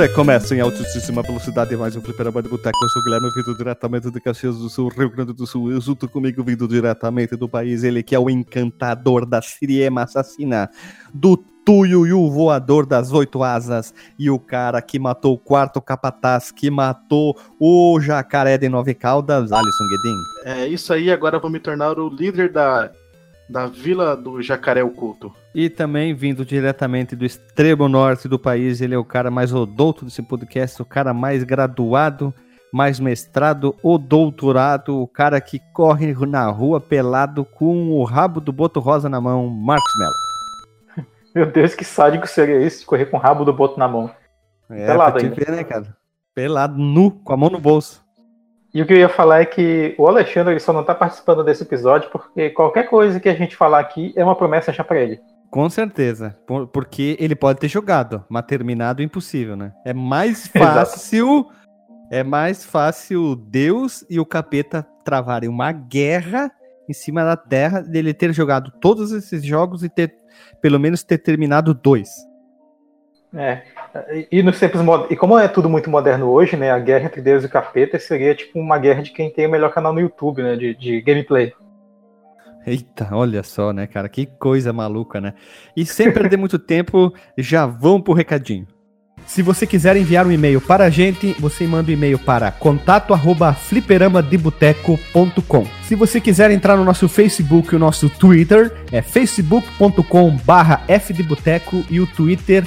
Recomeça em altíssima velocidade mais um Fliperama de Boteco. Eu sou o Guilherme, vindo diretamente de Caxias do Sul, Rio Grande do Sul. Eu junto comigo, vindo diretamente do país, ele que é o encantador da Siriema assassina, do Tuiuiu voador das oito asas e o cara que matou o quarto capataz, que matou o jacaré de nove caudas, Alisson Guedin. É isso aí, agora vou me tornar o líder da, da vila do jacaré oculto. E também vindo diretamente do extremo norte do país, ele é o cara mais odouto desse podcast, o cara mais graduado, mais mestrado ou doutorado, o cara que corre na rua pelado com o rabo do boto rosa na mão, Marcos Mello. Meu Deus, que sádico seria isso, correr com o rabo do boto na mão. É, Pelado ainda. Ver, né, cara? Pelado, nu, com a mão no bolso. E o que eu ia falar é que o Alexandre ele só não tá participando desse episódio porque qualquer coisa que a gente falar aqui é uma promessa já para ele. Com certeza, porque ele pode ter jogado, mas terminado impossível, né? É mais fácil, é mais fácil Deus e o capeta travarem uma guerra em cima da Terra dele ter jogado todos esses jogos e ter pelo menos ter terminado dois. É. E nos tempos e como é tudo muito moderno hoje, né? A guerra entre Deus e o capeta seria tipo uma guerra de quem tem o melhor canal no YouTube, né? De, de gameplay. Eita, olha só, né, cara? Que coisa maluca, né? E sem perder muito tempo, já vão pro recadinho. Se você quiser enviar um e-mail para a gente, você manda um e-mail para contato@fliperamadeboteco.com. Se você quiser entrar no nosso Facebook e o nosso Twitter, é facebook.com/fdeboteco e o Twitter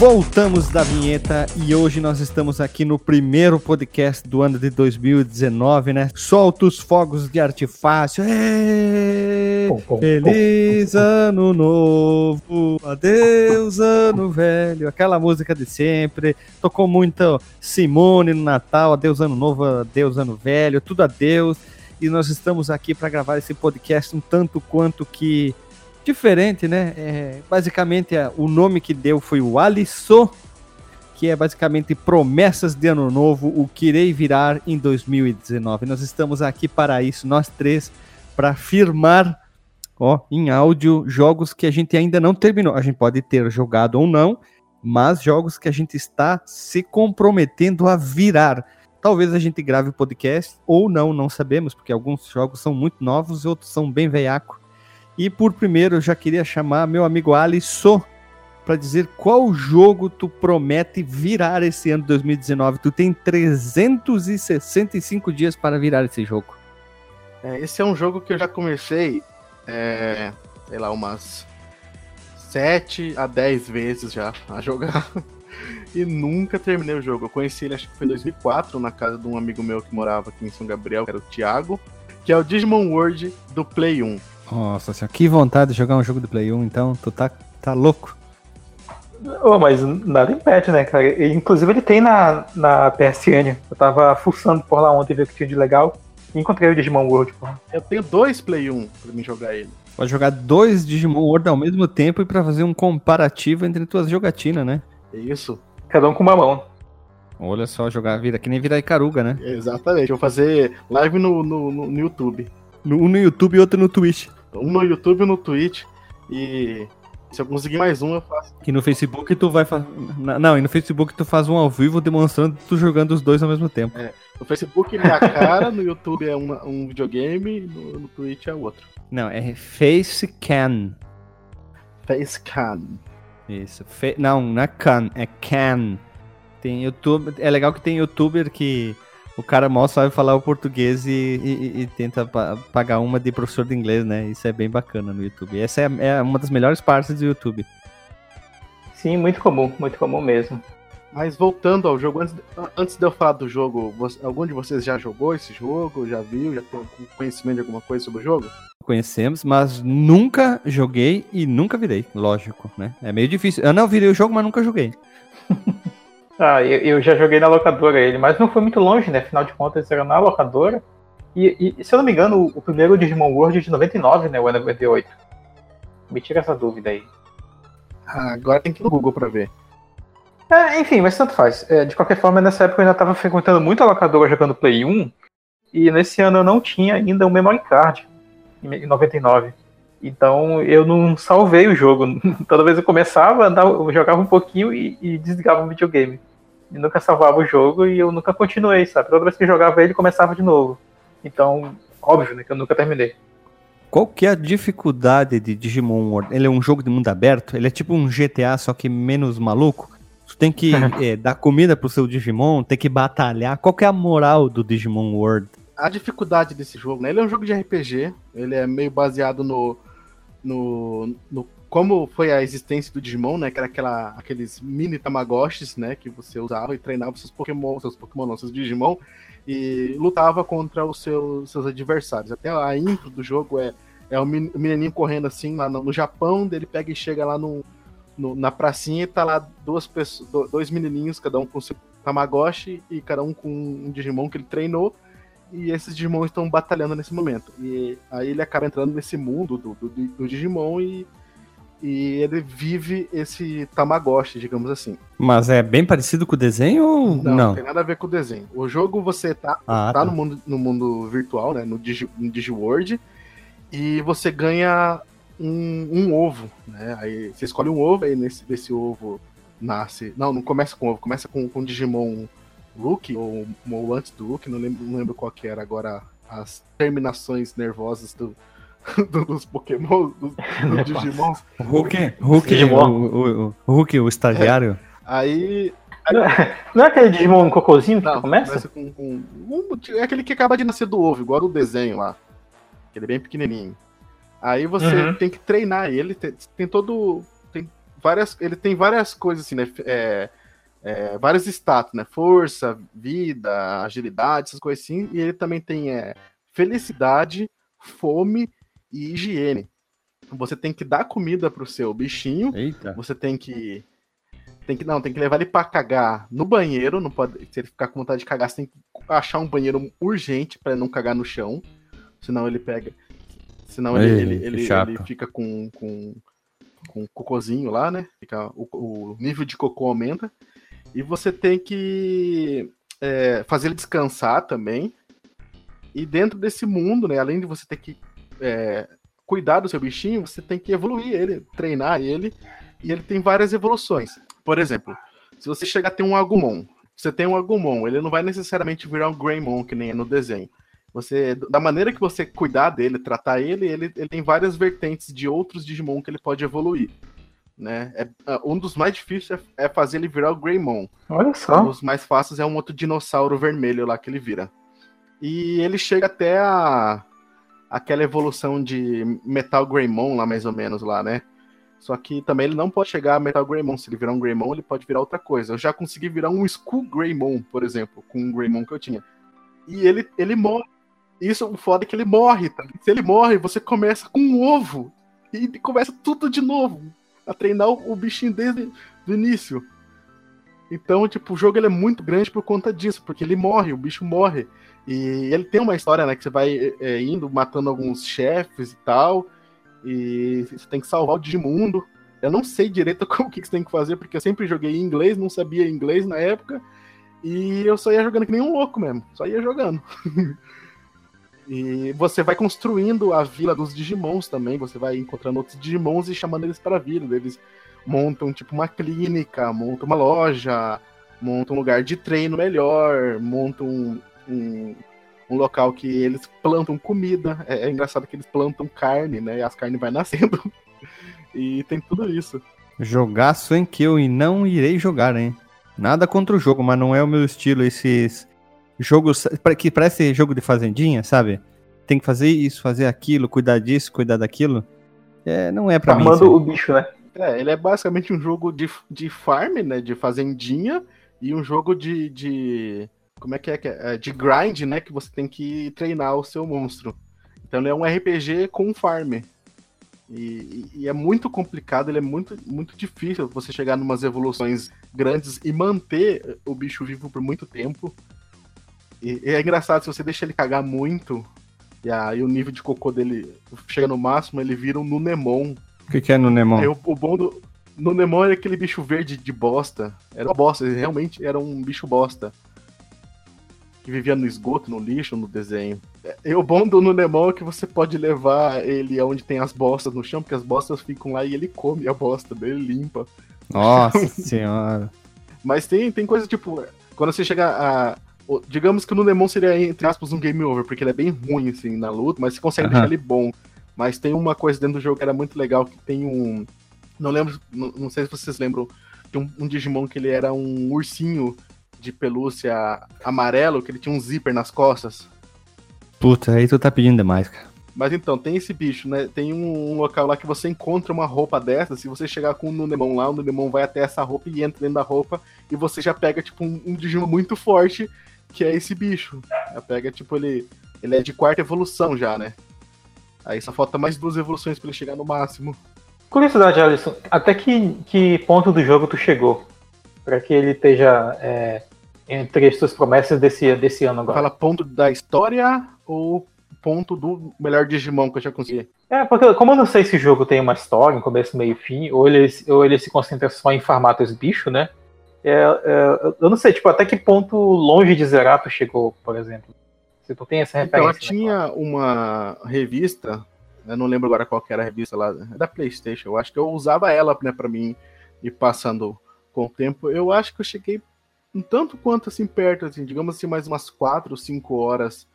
Voltamos da vinheta e hoje nós estamos aqui no primeiro podcast do ano de 2019, né? Solta os fogos de artifício. Feliz ano novo, adeus ano velho. Aquela música de sempre. Tocou muito Simone no Natal, adeus ano novo, adeus ano velho, tudo adeus. E nós estamos aqui para gravar esse podcast um tanto quanto que diferente, né? É, basicamente, é, o nome que deu foi o Alisson, que é basicamente promessas de ano novo, o que irei virar em 2019. Nós estamos aqui para isso, nós três, para firmar ó, em áudio jogos que a gente ainda não terminou. A gente pode ter jogado ou não, mas jogos que a gente está se comprometendo a virar. Talvez a gente grave o podcast ou não, não sabemos, porque alguns jogos são muito novos e outros são bem veiaco. E por primeiro eu já queria chamar meu amigo Alisson para dizer qual jogo tu promete virar esse ano de 2019. Tu tem 365 dias para virar esse jogo. É, esse é um jogo que eu já comecei, é, sei lá, umas 7 a 10 vezes já a jogar. e nunca terminei o jogo. Eu conheci ele, acho que foi em 2004, na casa de um amigo meu que morava aqui em São Gabriel, que era o Thiago, que é o Digimon World do Play 1. Nossa senhora, que vontade de jogar um jogo do Play 1, então, tu tá, tá louco. Oh, mas nada impede, né, cara? E, inclusive ele tem na, na PSN. Eu tava fuçando por lá ontem ver o que tinha de legal. E encontrei o Digimon World, porra. Eu tenho dois Play 1 pra mim jogar ele. Pode jogar dois Digimon World ao mesmo tempo e pra fazer um comparativo entre tuas jogatinas, né? Isso. Cada um com uma mão. Olha só, jogar vida que nem virar Icaruga, né? Exatamente. Eu vou fazer live no, no, no YouTube. Um no YouTube e outro no Twitch. Um no YouTube e no Twitch. E se eu conseguir mais um, eu faço. E no Facebook tu vai fazer. Não, e no Facebook tu faz um ao vivo demonstrando tu jogando os dois ao mesmo tempo. É. No Facebook é minha cara, no YouTube é uma, um videogame, no, no Twitch é outro. Não, é Facecam. Facecam. Isso. Fe... Não, não é can, é can. Tem YouTube. É legal que tem youtuber que o cara mal sabe falar o português e, e, e tenta pa pagar uma de professor de inglês, né? Isso é bem bacana no YouTube. Essa é, é, uma das melhores partes do YouTube. Sim, muito comum, muito comum mesmo. Mas voltando ao jogo, antes de, antes de eu falar do jogo, você, algum de vocês já jogou esse jogo? Já viu? Já tem conhecimento de alguma coisa sobre o jogo? Conhecemos, mas nunca joguei e nunca virei, lógico, né? É meio difícil. Eu não virei o jogo, mas nunca joguei. ah, eu, eu, já joguei na locadora ele, mas não foi muito longe, né? Afinal de contas, era na locadora. E, e se eu não me engano, o, o primeiro Digimon World é de 99, né? Ou é 98? Me tira essa dúvida aí. Ah, agora tem que ir no Google pra ver. É, enfim, mas tanto faz. É, de qualquer forma, nessa época eu ainda estava frequentando muito a locadora jogando Play 1. E nesse ano eu não tinha ainda o memory card, em 99. Então eu não salvei o jogo. Toda vez eu começava, andava, eu jogava um pouquinho e, e, desligava o videogame. E nunca salvava o jogo e eu nunca continuei, sabe? Toda vez que eu jogava ele, começava de novo. Então, óbvio, né, que eu nunca terminei. Qual que é a dificuldade de Digimon World? Ele é um jogo de mundo aberto? Ele é tipo um GTA, só que menos maluco? Tu tem que é, dar comida pro seu Digimon, tem que batalhar. Qual que é a moral do Digimon World? A dificuldade desse jogo, né? Ele é um jogo de RPG, ele é meio baseado no, no, no como foi a existência do Digimon, né? Que era aquela, aqueles mini Tamagotchis, né? Que você usava e treinava seus Pokémon, seus Pokémon, não, seus Digimon, e lutava contra os seus, seus adversários. Até a intro do jogo é, é o menininho correndo assim lá no, no Japão, ele pega e chega lá no, no, na pracinha e tá lá duas pessoas, dois menininhos, cada um com seu Tamagotchi e cada um com um Digimon que ele treinou. E esses Digimon estão batalhando nesse momento. E aí ele acaba entrando nesse mundo do, do, do Digimon e, e ele vive esse Tamagotchi, digamos assim. Mas é bem parecido com o desenho ou não? Não, tem nada a ver com o desenho. O jogo você tá, ah, tá, tá. No, mundo, no mundo virtual, né? No, Digi, no DigiWorld. E você ganha um, um, ovo, né? Aí você escolhe um ovo, aí nesse, desse ovo nasce. Não, não começa com ovo, começa com, com Digimon Rookie, ou, ou antes do Rookie, não lembro, não lembro qual que era agora as terminações nervosas do dos Pokémon, dos, do Digimon. Hulk, Hulk, o, o, o, Hulk, o estagiário. É. Aí não é aquele Digimon cocôzinho que não, começa? começa com, com um, é aquele que acaba de nascer do ovo, igual o desenho lá. Aquele bem pequenininho. Aí você uhum. tem que treinar ele, tem, tem, todo. Tem várias, ele tem várias coisas assim, né? É, é, vários status, né? Força, vida, agilidade, essas coisas assim. E ele também tem é, felicidade, fome e higiene. Você tem que dar comida pro seu bichinho. Eita. Você tem que. Tem que, não, tem que levar ele para cagar no banheiro. Não pode, se ele ficar com vontade de cagar, você tem que achar um banheiro urgente para não cagar no chão. Senão ele pega. Senão Ei, ele, ele, ele, fica com, com, com cocôzinho lá, né? Fica, o, o nível de cocô aumenta. E você tem que é, fazer ele descansar também. E dentro desse mundo, né? Além de você ter que é, cuidar do seu bichinho, você tem que evoluir ele, treinar ele. E ele tem várias evoluções. Por exemplo, se você chegar a ter um Agumon, você tem um Agumon, ele não vai necessariamente virar um Greymon, que nem é no desenho. Você, da maneira que você cuidar dele, tratar ele, ele, ele tem várias vertentes de outros Digimon que ele pode evoluir. Né? É, ah, um dos mais difíceis é, é fazer ele virar o Greymon. Olha só. Um dos mais fáceis é um outro dinossauro vermelho lá que ele vira. E ele chega até a aquela evolução de Metal Greymon lá mais ou menos lá, né? Só que também ele não pode chegar a Metal Greymon. Se ele virar um Greymon, ele pode virar outra coisa. Eu já consegui virar um Skull Greymon, por exemplo, com um Greymon que eu tinha. E ele, ele morre isso, o foda é que ele morre, tá? Se ele morre, você começa com um ovo. E começa tudo de novo. A treinar o, o bichinho desde o início. Então, tipo, o jogo ele é muito grande por conta disso, porque ele morre, o bicho morre. E ele tem uma história, né, que você vai é, indo, matando alguns chefes e tal, e você tem que salvar o Digimundo. Eu não sei direito como que você tem que fazer, porque eu sempre joguei em inglês, não sabia inglês na época, e eu só ia jogando que nem um louco mesmo, só ia jogando. E você vai construindo a vila dos Digimons também. Você vai encontrando outros Digimons e chamando eles para a vila. Eles montam tipo uma clínica, montam uma loja, montam um lugar de treino melhor, montam um, um, um local que eles plantam comida. É, é, engraçado que eles plantam carne, né? E as carnes vai nascendo. e tem tudo isso. Jogar Kill e não irei jogar, hein? Nada contra o jogo, mas não é o meu estilo esses jogos que parece jogo de fazendinha, sabe? Tem que fazer isso, fazer aquilo, cuidar disso, cuidar daquilo. É, não é para mim. Armando o bicho, né? É, ele é basicamente um jogo de, de farm, né? De fazendinha e um jogo de, de como é que é, é? De grind, né? Que você tem que treinar o seu monstro. Então ele é um RPG com farm. E, e, é muito complicado, ele é muito, muito difícil você chegar em umas evoluções grandes e manter o bicho vivo por muito tempo. E, e é engraçado, se você deixa ele cagar muito, e aí o nível de cocô dele chega no máximo, ele vira um Nunemon. O que, que é Nunemon? Aí, o, o bom do. Nunemon era aquele bicho verde de bosta. Era uma bosta, ele realmente era um bicho bosta que vivia no esgoto, no lixo, no desenho. E o bom do Nunemon é que você pode levar ele aonde tem as bostas no chão, porque as bostas ficam lá e ele come a bosta dele, limpa. Nossa senhora. Mas tem, tem coisa tipo, quando você chega a. Digamos que o Nunemon seria, entre aspas, um game over, porque ele é bem ruim, assim, na luta, mas você consegue deixar ele bom. Mas tem uma coisa dentro do jogo que era muito legal, que tem um. Não lembro, não, não sei se vocês lembram, de um, um Digimon que ele era um ursinho de pelúcia amarelo, que ele tinha um zíper nas costas. Puta, aí tu tá pedindo demais, cara. Mas então, tem esse bicho, né? Tem um, um local lá que você encontra uma roupa dessa. Se você chegar com o Nunemon lá, o Nunemon vai até essa roupa e entra dentro da roupa. E você já pega, tipo, um, um Digimon muito forte, que é esse bicho. Já pega, tipo, ele. Ele é de quarta evolução já, né? Aí só falta mais duas evoluções para ele chegar no máximo. Curiosidade, Alisson, até que, que ponto do jogo tu chegou? para que ele esteja é, entre as suas promessas desse, desse ano agora. Fala ponto da história ou ponto do melhor Digimon que eu já consegui? É, porque como eu não sei se o jogo tem uma história, um começo, meio e fim, ou ele, ou ele se concentra só em farmar os bichos, né? É, é, eu não sei, tipo, até que ponto longe de zerar tu chegou, por exemplo. Se tu tem essa referência. Então, tinha né? uma revista, eu não lembro agora qual era a revista lá, é da Playstation, eu acho que eu usava ela, né, pra mim ir passando com o tempo, eu acho que eu cheguei um tanto quanto assim perto, assim, digamos assim, mais umas 4 ou 5 horas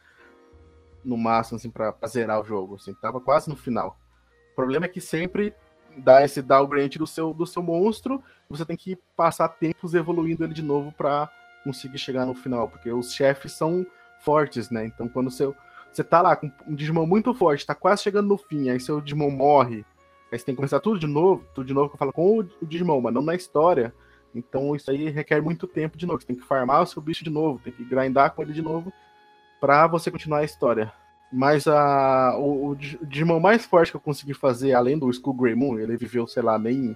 no máximo, assim, pra, pra, zerar o jogo, assim, tava quase no final. O problema é que sempre dá esse downgrade do seu, do seu monstro, você tem que passar tempos evoluindo ele de novo para conseguir chegar no final, porque os chefes são fortes, né? Então quando seu, você tá lá com um Digimon muito forte, tá quase chegando no fim, aí seu Digimon morre, aí você tem que começar tudo de novo, tudo de novo que eu falo com o Digimon, mas não na história. Então isso aí requer muito tempo de novo. Você tem que farmar o seu bicho de novo, tem que grindar com ele de novo para você continuar a história. Mas a, o, o Digimon mais forte que eu consegui fazer, além do Skull Grey Moon, ele viveu, sei lá, nem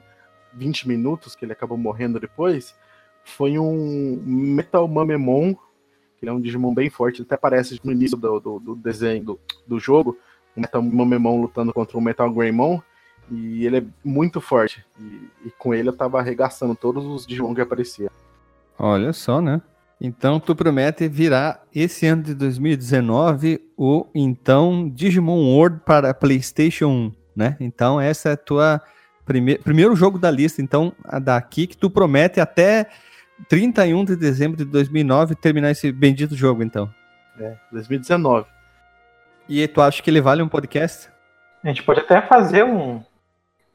20 minutos, que ele acabou morrendo depois, foi um Metal Mamemon, que é um Digimon bem forte, ele até aparece no início do, do, do desenho do, do jogo, o Metal Mamemon lutando contra o Metal Greymon, e ele é muito forte. E, e, com ele eu tava arregaçando todos os Digimon que aparecia. Olha só, né? Então tu promete virar esse ano de 2019 o então Digimon World para PlayStation 1, né? Então essa é a tua prime... primeiro jogo da lista, então daqui que tu promete até 31 de dezembro de 2009 terminar esse bendito jogo, então. É, 2019. E tu acha que ele vale um podcast? A gente pode até fazer um,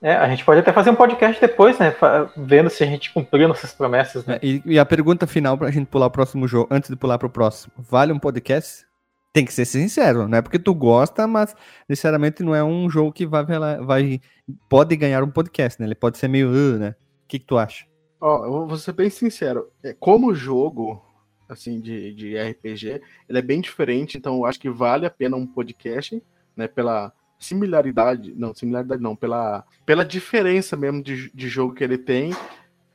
é, a gente pode até fazer um podcast depois, né? Vendo se a gente cumpriu nossas promessas, né? É, e, e, a pergunta final pra gente pular o próximo jogo, antes de pular pro próximo. Vale um podcast? Tem que ser sincero, não é porque tu gosta, mas necessariamente não é um jogo que vai, vai pode ganhar um podcast, né? Ele pode ser meio, uh, né? O que, que tu acha? Ó, eu vou ser bem sincero. É, como jogo, assim, de, de RPG, ele é bem diferente, então eu acho que vale a pena um podcast, né? Pela similaridade, não, similaridade não, pela, pela diferença mesmo de, de jogo que ele tem,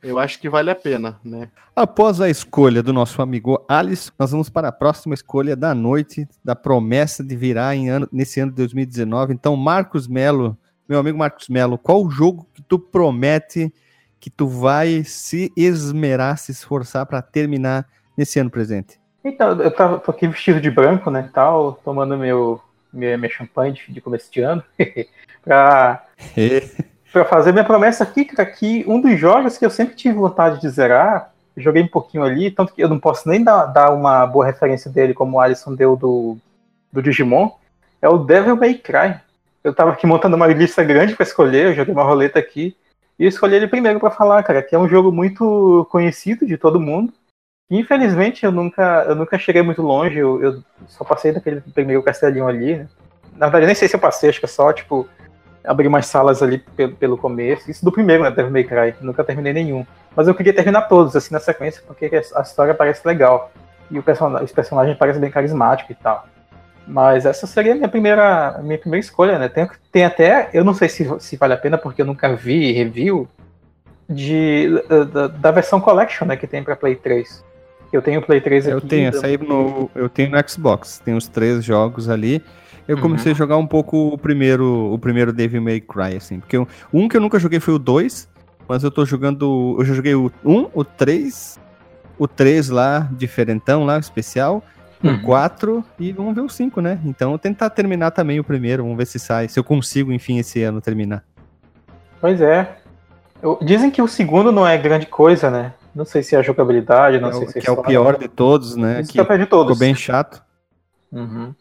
eu acho que vale a pena, né? Após a escolha do nosso amigo Alice, nós vamos para a próxima escolha da noite, da promessa de virar em ano, nesse ano de 2019. Então, Marcos Melo, meu amigo Marcos Melo, qual o jogo que tu promete que tu vai se esmerar, se esforçar para terminar nesse ano presente? Então, eu tava, tô aqui vestido de branco, né, tal, tomando meu minha, minha champanhe de, de começo de ano, para para fazer minha promessa aqui, cara, que um dos jogos que eu sempre tive vontade de zerar, joguei um pouquinho ali, tanto que eu não posso nem dar, dar uma boa referência dele, como o Alisson deu do, do Digimon, é o Devil May Cry. Eu tava aqui montando uma lista grande para escolher, eu joguei uma roleta aqui, e eu escolhi ele primeiro para falar, cara, que é um jogo muito conhecido de todo mundo, Infelizmente, eu nunca, eu nunca cheguei muito longe, eu, eu só passei daquele primeiro castelinho ali, né? Na verdade, nem sei se eu passei, acho que é só, tipo, abrir umas salas ali pelo, pelo começo. Isso do primeiro, né, Devil May Cry. Nunca terminei nenhum. Mas eu queria terminar todos, assim, na sequência, porque a história parece legal. E o person os personagens parecem bem carismáticos e tal. Mas essa seria a minha primeira, minha primeira escolha, né? Tem, tem até, eu não sei se, se vale a pena, porque eu nunca vi review de, da, da versão Collection, né? Que tem pra Play 3. Eu tenho o Play 3 aqui. Eu tenho, essa aí no, eu tenho no Xbox. Tem os três jogos ali. Eu Uhum. comecei a jogar um pouco o primeiro, o primeiro Devil May Cry, assim. Porque o- um que eu nunca joguei foi o 2, mas eu tô jogando. Eu já joguei o 1, o 3, o 3 lá, diferentão lá, especial, Uhum. o 4 e vamos ver o 5, né? Então tentar terminar também o primeiro, vamos ver se sai, se eu consigo, enfim, esse ano terminar. Pois é. Eu- dizem que o segundo não é grande coisa, né? Não sei se é a jogabilidade, não é sei o- se é que é o pior de todos, né? Isso Que eu de todos. ficou bem chato. Uhum.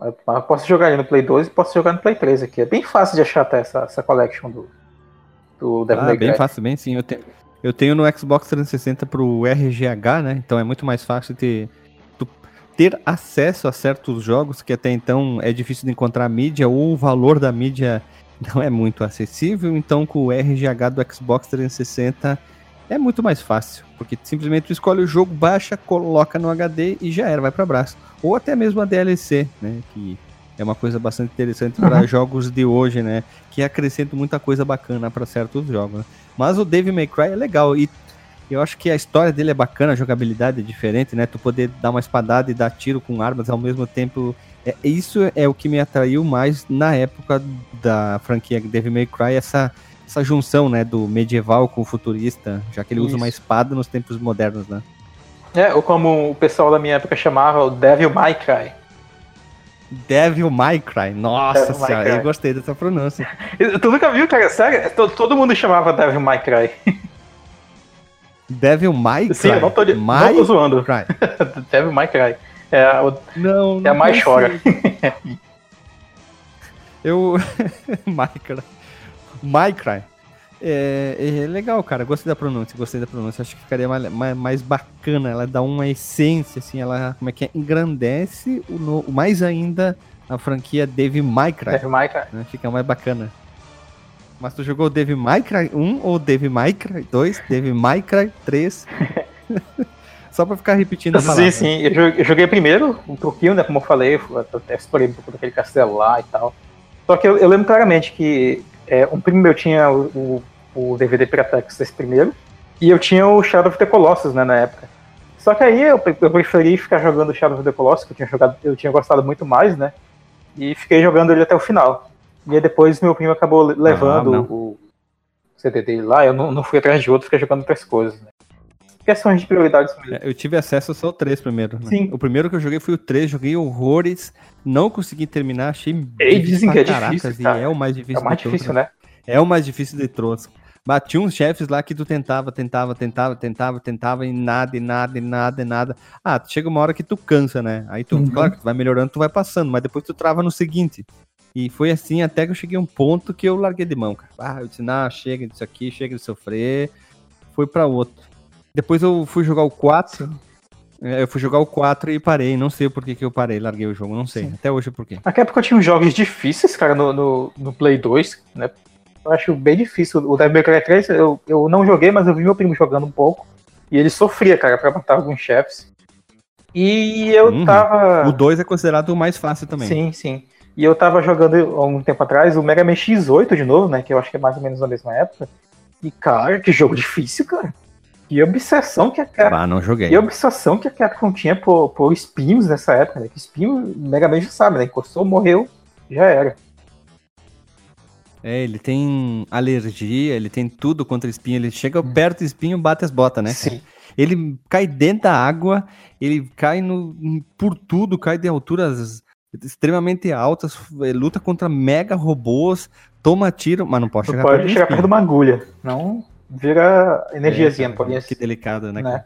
Eu eu posso jogar ele no Play 2 e posso jogar no Play 3 aqui. É bem fácil de achar até essa, essa collection do, do Devil Ah, May bem Cry. fácil, bem sim. Eu, te- eu tenho no Xbox 360 pro RGH, né? Então é muito mais fácil ter, ter acesso a certos jogos que até então é difícil de encontrar mídia ou o valor da mídia não é muito acessível. Então com o RGH do Xbox 360 é muito mais fácil, porque simplesmente tu escolhe o jogo, baixa, coloca no HD e já era, vai para braço. Ou até mesmo a DLC, né? Que é uma coisa bastante interessante para Uhum. jogos de hoje, né? Que acrescenta muita coisa bacana para certos jogos. né? Mas o Devil May Cry é legal e eu acho que a história dele é bacana, a jogabilidade é diferente, né? Tu poder dar uma espadada e dar tiro com armas ao mesmo tempo. É, isso é o que me atraiu mais na época da franquia Devil May Cry, essa, essa junção, né? Do medieval com o futurista, já que ele usa Isso. uma espada nos tempos modernos, né? É, ou como o pessoal da minha época chamava, o Devil May Cry. Devil May Cry, nossa Devil senhora, Cry. eu gostei dessa pronúncia. Tu nunca viu, cara? Sério? Todo, todo mundo chamava Devil May Cry. Devil May Cry? Sim, eu não tô, de, não tô zoando. Cry. Devil May Cry. É, o, Não, é a não mais sei. chora. Eu. Minecraft. Minecraft. É, é legal, cara. Gostei da pronúncia, gostei da pronúncia. Acho que ficaria mais, mais, mais bacana. Ela dá uma essência, assim, ela, como é que é? Engrandece o, no- mais ainda a franquia Devil May Cry. Devil May Cry. né? Fica mais bacana. Mas tu jogou Devil May Cry 1 ou Devil May Cry 2? Devil May Cry 3? Só pra ficar repetindo a Sim, palavra. sim. Eu joguei, eu joguei primeiro um truquinho, né? Como eu falei, eu até explorei um pouco daquele castelo lá e tal. Só que eu, eu lembro claramente que é, um primo meu tinha o, o, o DVD Piratex desse primeiro, e eu tinha o Shadow of the Colossus, né, na época. Só que aí eu, eu preferi ficar jogando Shadow of the Colossus, que eu tinha jogado, eu tinha gostado muito mais, né? E fiquei jogando ele até o final. E aí depois meu primo acabou le- levando não. o CD dele lá, eu não, não fui atrás de outro, fiquei jogando outras coisas, né? Questões de prioridades mesmo. É, Eu tive acesso só ao 3 primeiro. né? Sim. O primeiro que eu joguei foi o 3, joguei horrores, não consegui terminar, achei E dizem que é pra difícil, cara. é o mais É difícil o mais de todos. difícil, né? É o mais difícil de todos. Bati uns chefes lá que tu tentava, tentava, tentava, tentava, tentava e nada, e nada, e nada, e nada. Ah, chega uma hora que tu cansa, né? Aí tu, Uhum. claro tu vai melhorando, tu vai passando, mas depois tu trava no seguinte. E foi assim até que eu cheguei a um ponto que eu larguei de mão, cara. Ah, eu disse, não, chega disso aqui, chega de sofrer. Foi pra outro. Depois eu fui jogar o 4. É, Eu fui jogar o 4 e parei. Não sei por que, que eu parei, larguei o jogo, não sei. Sim. Até hoje por quê. Naquela época eu tinha jogos difíceis, cara, no, no, no Play 2, né? Eu acho bem difícil. O Devil May Cry 3 eu, eu não joguei, mas eu vi meu primo jogando um pouco. E ele sofria, cara, pra matar alguns chefes. E eu Uhum. tava. O 2 é considerado o mais fácil também. Sim, sim. E eu tava jogando há um tempo atrás o Mega Man X8 de novo, né? Que eu acho que é mais ou menos na mesma época. E, cara, que jogo difícil, cara. Que obsessão que a cara. Ah, não joguei. E a obsessão que a Capcom tinha por, por espinhos nessa época, né? Que espinho, Mega Man já sabe, né? Encostou, morreu, já era. É, ele tem alergia, ele tem tudo contra espinho. Ele chega perto do espinho, bate as botas, né? Sim. Ele cai dentro da água, ele cai no, por tudo, cai de alturas extremamente altas, eh, luta contra mega robôs, toma tiro, mas não pode chegar pode chegar perto de uma agulha. Não vira energiazinha, É, não pode Que delicado, né? né?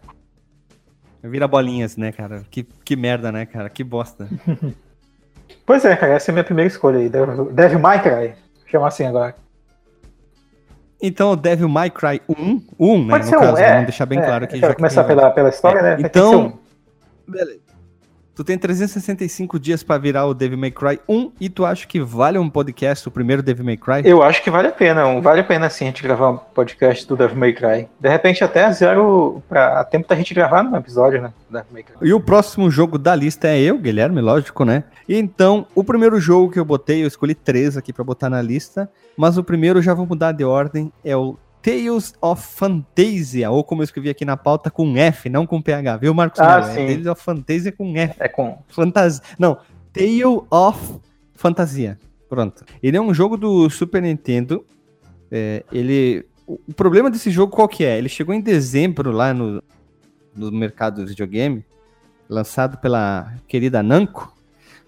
Vira bolinhas, né, cara? Que, que merda, né, cara? Que bosta. Pois é, cara, essa é a minha primeira escolha aí. Devil, Devil May Cry. Chama assim agora. Então, o Devil May Cry 1, 1 né? Pode no ser um, caso, é. vamos deixar bem é, claro que já que começar tem- pela, pela história, É, né? Que então-. Beleza. Tu tem 365 dias para virar o Devil May Cry 1 e tu acha que vale um podcast, o primeiro Devil May Cry? Eu acho que vale a pena, vale a pena sim a gente gravar um podcast do Devil May Cry. De repente até zero para tempo da gente gravar no episódio, né? Devil May Cry. E o próximo jogo da lista é eu, Guilherme, lógico, né? E então, o primeiro jogo que eu botei, eu escolhi três aqui para botar na lista, mas o primeiro já vou mudar de ordem, é o Tales of Fantasia, ou como eu escrevi aqui na pauta, com F, não com PH, viu, Marcos? Ah, sim. É Tales of Fantasia com F. É com. Fantasia. Não, Tale of Fantasia. Pronto. Ele é um jogo do Super Nintendo. É, ele. O problema desse jogo qual que é? Ele chegou em dezembro lá no, no mercado do videogame, lançado pela querida Namco,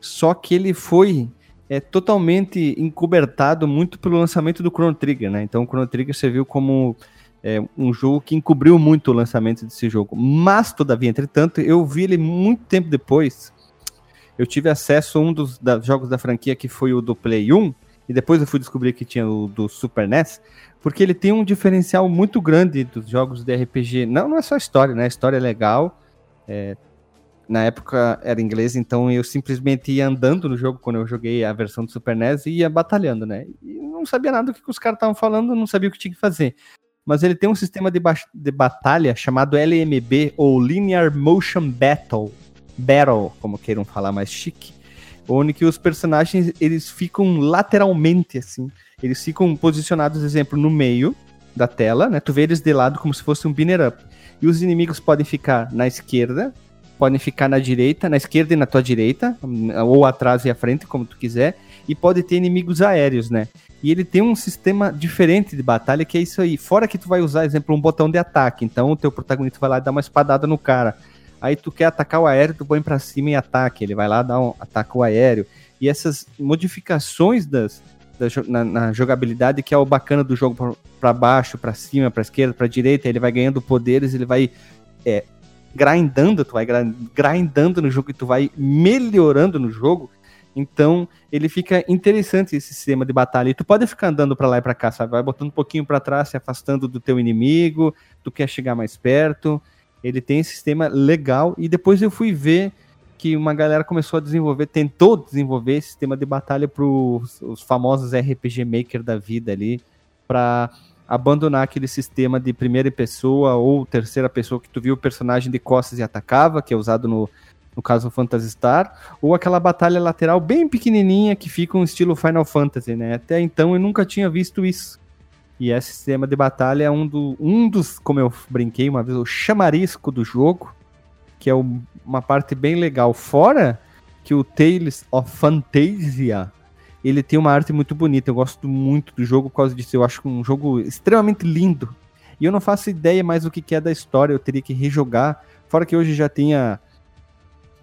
só que ele foi é totalmente encobertado muito pelo lançamento do Chrono Trigger, né? Então o Chrono Trigger serviu como é, um jogo que encobriu muito o lançamento desse jogo. Mas, todavia, entretanto, eu vi ele muito tempo depois. Eu tive acesso a um dos da, jogos da franquia que foi o do Play 1, e depois eu fui descobrir que tinha o do Super NES, porque ele tem um diferencial muito grande dos jogos de RPG. Não, não é só história, né? A história é legal, é, na época era inglês, então eu simplesmente ia andando no jogo quando eu joguei a versão do Super NES e ia batalhando, né? E não sabia nada do que os caras estavam falando, não sabia o que tinha que fazer. Mas ele tem um sistema de, ba de batalha chamado LMB, ou Linear Motion Battle, Battle, como queiram falar mais chique, onde que os personagens eles ficam lateralmente assim, eles ficam posicionados, exemplo, no meio da tela, né? Tu vê eles de lado como se fosse um binner up. E os inimigos podem ficar na esquerda, podem ficar na direita, na esquerda e na tua direita, ou atrás e à frente, como tu quiser, e pode ter inimigos aéreos, né? E ele tem um sistema diferente de batalha, que é isso aí. Fora que tu vai usar, exemplo, um botão de ataque. Então o teu protagonista vai lá e dá uma espadada no cara. Aí tu quer atacar o aéreo, tu põe para cima e ataque. Ele vai lá dar um ataque o aéreo. E essas modificações das, na, na, jogabilidade, que é o bacana do jogo para baixo, para cima, para esquerda, para direita, ele vai ganhando poderes, ele vai é, grindando, tu vai grindando no jogo e tu vai melhorando no jogo. Então, ele fica interessante esse sistema de batalha. E tu pode ficar andando para lá e para cá, sabe? Vai botando um pouquinho para trás, se afastando do teu inimigo, tu quer chegar mais perto. Ele tem esse sistema legal e depois eu fui ver que uma galera começou a desenvolver, tentou desenvolver esse sistema de batalha para os famosos RPG Maker da vida ali, para abandonar aquele sistema de primeira pessoa ou terceira pessoa que tu viu o personagem de costas e atacava, que é usado no, no caso Phantasy Star, ou aquela batalha lateral bem pequenininha que fica um estilo Final Fantasy, né? Até então eu nunca tinha visto isso. E esse sistema de batalha é um, do, um dos, como eu brinquei uma vez, o chamarisco do jogo, que é uma parte bem legal. Fora que o Tales of Fantasia ele tem uma arte muito bonita. Eu gosto muito do jogo por causa disso. Eu acho um jogo extremamente lindo. E eu não faço ideia mais o que é da história. Eu teria que rejogar. Fora que hoje já tinha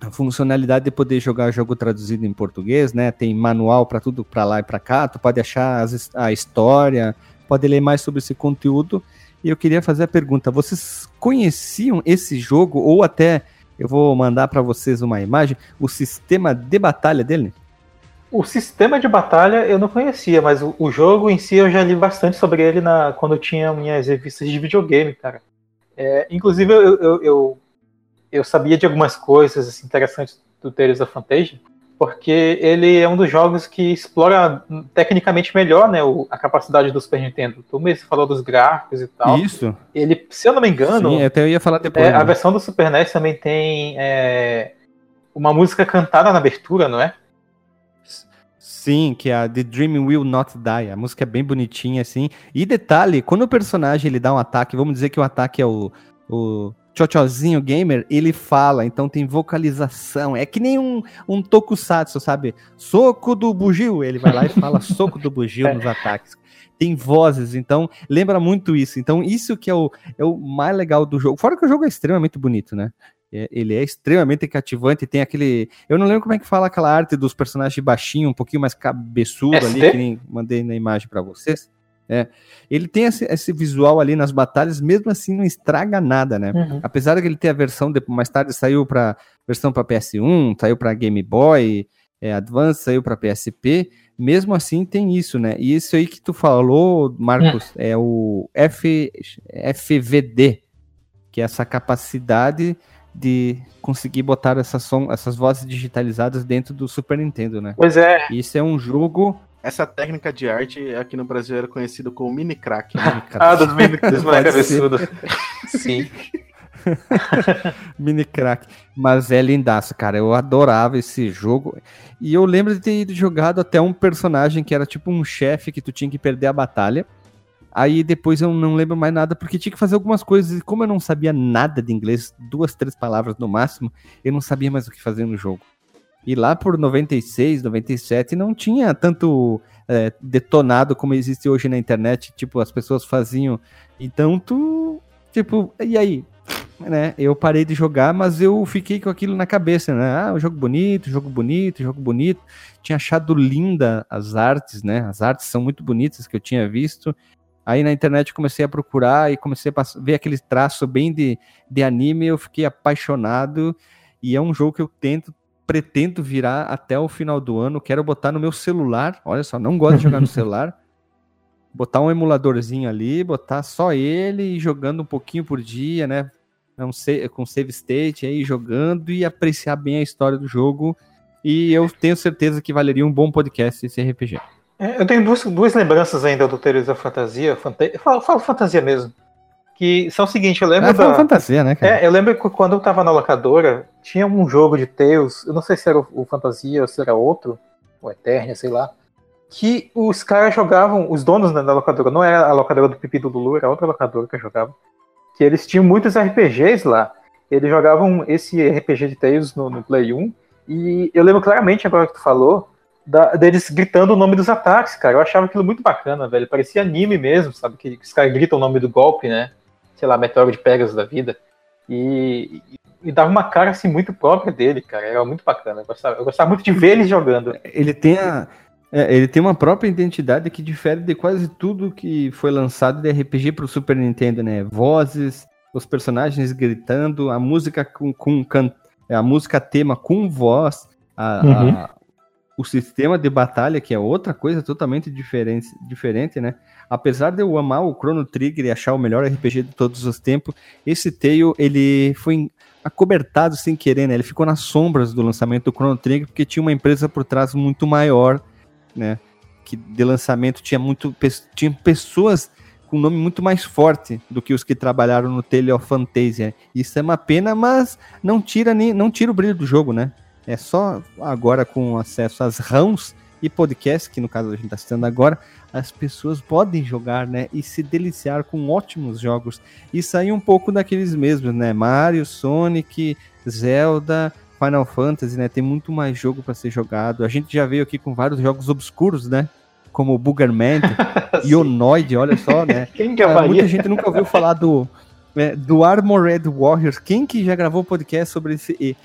a funcionalidade de poder jogar jogo traduzido em português, né? Tem manual para tudo para lá e para cá. Tu pode achar as, a história, pode ler mais sobre esse conteúdo. E eu queria fazer a pergunta: vocês conheciam esse jogo ou até eu vou mandar para vocês uma imagem, o sistema de batalha dele? O sistema de batalha eu não conhecia, mas o, o, jogo em si eu já li bastante sobre ele na, quando eu tinha minhas revistas de videogame, cara. É, inclusive eu, eu, eu, eu, sabia de algumas coisas assim, interessantes do Tales of Fantasia, porque ele é um dos jogos que explora tecnicamente melhor né, o, a capacidade do Super Nintendo. Tu mesmo falou dos gráficos e tal. Isso. Ele, se eu não me engano. Sim, até eu ia falar depois. É, né? A versão do Super NES também tem é, uma música cantada na abertura, não é? Sim, que é a The Dream Will Not Die. A música é bem bonitinha, assim. E detalhe, quando o personagem ele dá um ataque, vamos dizer que o ataque é o, o Chochozinho Gamer, ele fala, então tem vocalização. É que nem um, um tokusatsu, sabe? Soco do bugio. Ele vai lá e fala soco do bugio nos ataques. Tem vozes, então lembra muito isso. Então, isso que é o, é o mais legal do jogo. Fora que o jogo é extremamente bonito, né? É, ele é extremamente cativante, tem aquele. Eu não lembro como é que fala aquela arte dos personagens baixinho, um pouquinho mais cabeçudo ali, que nem mandei na imagem para vocês. É, ele tem esse, esse, visual ali nas batalhas, mesmo assim não estraga nada, né? Uhum. Apesar de ele ter a versão, de, mais tarde saiu para versão para PS1, saiu para Game Boy é, Advance, saiu para PSP, mesmo assim tem isso, né? E isso aí que tu falou, Marcos, uhum. é o F, FVD, que é essa capacidade de conseguir botar essa som, essas vozes digitalizadas dentro do Super Nintendo, né? Pois é. Isso é um jogo. Essa técnica de arte aqui no Brasil era conhecida como mini crack. ah, dos mini dos cabeçudos. Sim. mini crack. Mas é lindaço, cara. Eu adorava esse jogo. E eu lembro de ter ido jogado até um personagem que era tipo um chefe que tu tinha que perder a batalha. Aí depois eu não lembro mais nada, porque tinha que fazer algumas coisas. E como eu não sabia nada de inglês, duas, três palavras no máximo, eu não sabia mais o que fazer no jogo. E lá por 96, 97 não tinha tanto é, detonado como existe hoje na internet. Tipo, as pessoas faziam. Então tu. Tipo, e aí? Né? Eu parei de jogar, mas eu fiquei com aquilo na cabeça, né? Ah, um jogo bonito, jogo bonito, jogo bonito. Tinha achado linda as artes, né? As artes são muito bonitas que eu tinha visto. Aí na internet comecei a procurar e comecei a ver aquele traço bem de, de anime, eu fiquei apaixonado. E é um jogo que eu tento pretendo virar até o final do ano. Quero botar no meu celular. Olha só, não gosto de jogar no celular. Botar um emuladorzinho ali, botar só ele e jogando um pouquinho por dia, né? Não sei, com save state aí jogando e apreciar bem a história do jogo. E eu tenho certeza que valeria um bom podcast esse RPG. É, eu tenho duas, duas lembranças ainda do Tales of Fantasia. Fanta... Eu falo, falo fantasia mesmo que são o seguinte, eu lembro é, da... fantasia, né, cara? É, eu lembro que quando eu tava na locadora, tinha um jogo de Tales, eu não sei se era o, o Fantasia ou se era outro, o Eternia, sei lá, que os caras jogavam, os donos da locadora, não era a locadora do Pipi do Lulu, era outra locadora que eu jogava, que eles tinham muitos RPGs lá. Eles jogavam esse RPG de Tales no, no Play 1, e eu lembro claramente, agora que tu falou, da, deles gritando o nome dos ataques, cara. Eu achava aquilo muito bacana, velho. Parecia anime mesmo, sabe? Que, os caras gritam o nome do golpe, né? sei lá, Meteoro de Pegasus da vida. E, e, e, dava uma cara assim muito própria dele, cara. Era muito bacana. Eu gostava, eu gostava muito de ver ele jogando. Ele tem a. É, ele tem uma própria identidade que difere de quase tudo que foi lançado de RPG para o Super Nintendo, né? Vozes, os personagens gritando, a música com, com can, a música tema com voz, a, uhum. a, o sistema de batalha, que é outra coisa totalmente diferente, diferente, né? apesar de eu amar o Chrono Trigger e achar o melhor RPG de todos os tempos, esse Tail, ele foi acobertado sem querer, né? Ele ficou nas sombras do lançamento do Chrono Trigger, porque tinha uma empresa por trás muito maior, né? Que de lançamento tinha muito tinha pessoas com nome muito mais forte do que os que trabalharam no Tale of Fantasia. Isso é uma pena, mas não tira nem não tira o brilho do jogo, né? É só agora com acesso às RAMs e podcast, que no caso a gente está citando agora, as pessoas podem jogar, né? E se deliciar com ótimos jogos. E sair um pouco daqueles mesmos, né? Mario, Sonic, Zelda, Final Fantasy, né? Tem muito mais jogo para ser jogado. A gente já veio aqui com vários jogos obscuros, né? Como Boogerman, Ionoid, olha só, né? Quem que é Muita gente nunca ouviu falar do, é, do Armored Warriors. Quem que já gravou podcast sobre esse.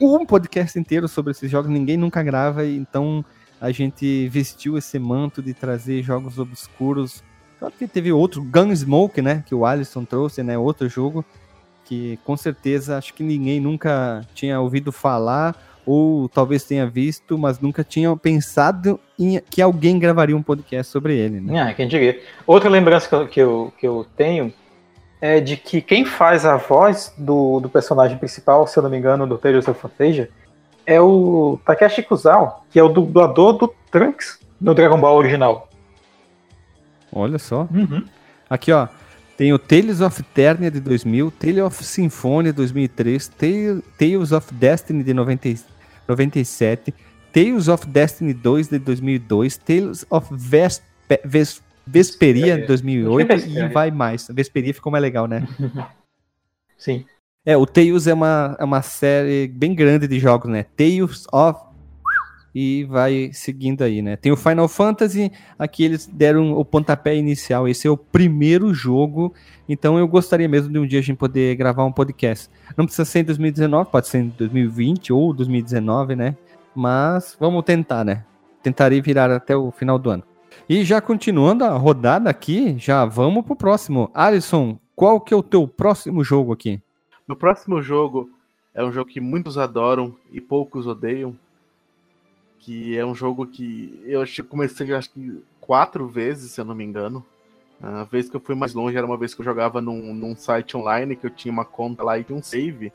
Um podcast inteiro sobre esses jogos, ninguém nunca grava, então a gente vestiu esse manto de trazer jogos obscuros. Claro que teve outro, Gunsmoke, né? Que o Alisson trouxe, né? Outro jogo que com certeza acho que ninguém nunca tinha ouvido falar ou talvez tenha visto, mas nunca tinha pensado em que alguém gravaria um podcast sobre ele. Né? Ah, quem diria. Outra lembrança que eu, que eu, que eu tenho é de que quem faz a voz do, do personagem principal, se eu não me engano, do Tales of Fantasia, é o Takeshi Kuzawa, que é o dublador do Trunks no Dragon Ball original. Olha só. Uhum. Aqui, ó. Tem o Tales of Eternia de 2000, Tales of Symphonia de 2003, Tales of Destiny de 90, 97, Tales of Destiny 2 de 2002, Tales of Vesp Ves Vesperia de 2008 e vai mais. Vesperia ficou mais legal, né? Sim. É, o Tales é uma, é uma série bem grande de jogos, né? Tales of. E vai seguindo aí, né? Tem o Final Fantasy, aqui eles deram o pontapé inicial. Esse é o primeiro jogo, então eu gostaria mesmo de um dia a gente poder gravar um podcast. Não precisa ser em 2019, pode ser em 2020 ou 2019, né? Mas vamos tentar, né? Tentarei virar até o final do ano. E já continuando a rodada aqui, já vamos pro próximo. Alisson, qual que é o teu próximo jogo aqui? No próximo jogo é um jogo que muitos adoram e poucos odeiam. Que é um jogo que eu comecei acho que quatro vezes, se eu não me engano. A vez que eu fui mais longe era uma vez que eu jogava num, num site online, que eu tinha uma conta lá e tinha um save.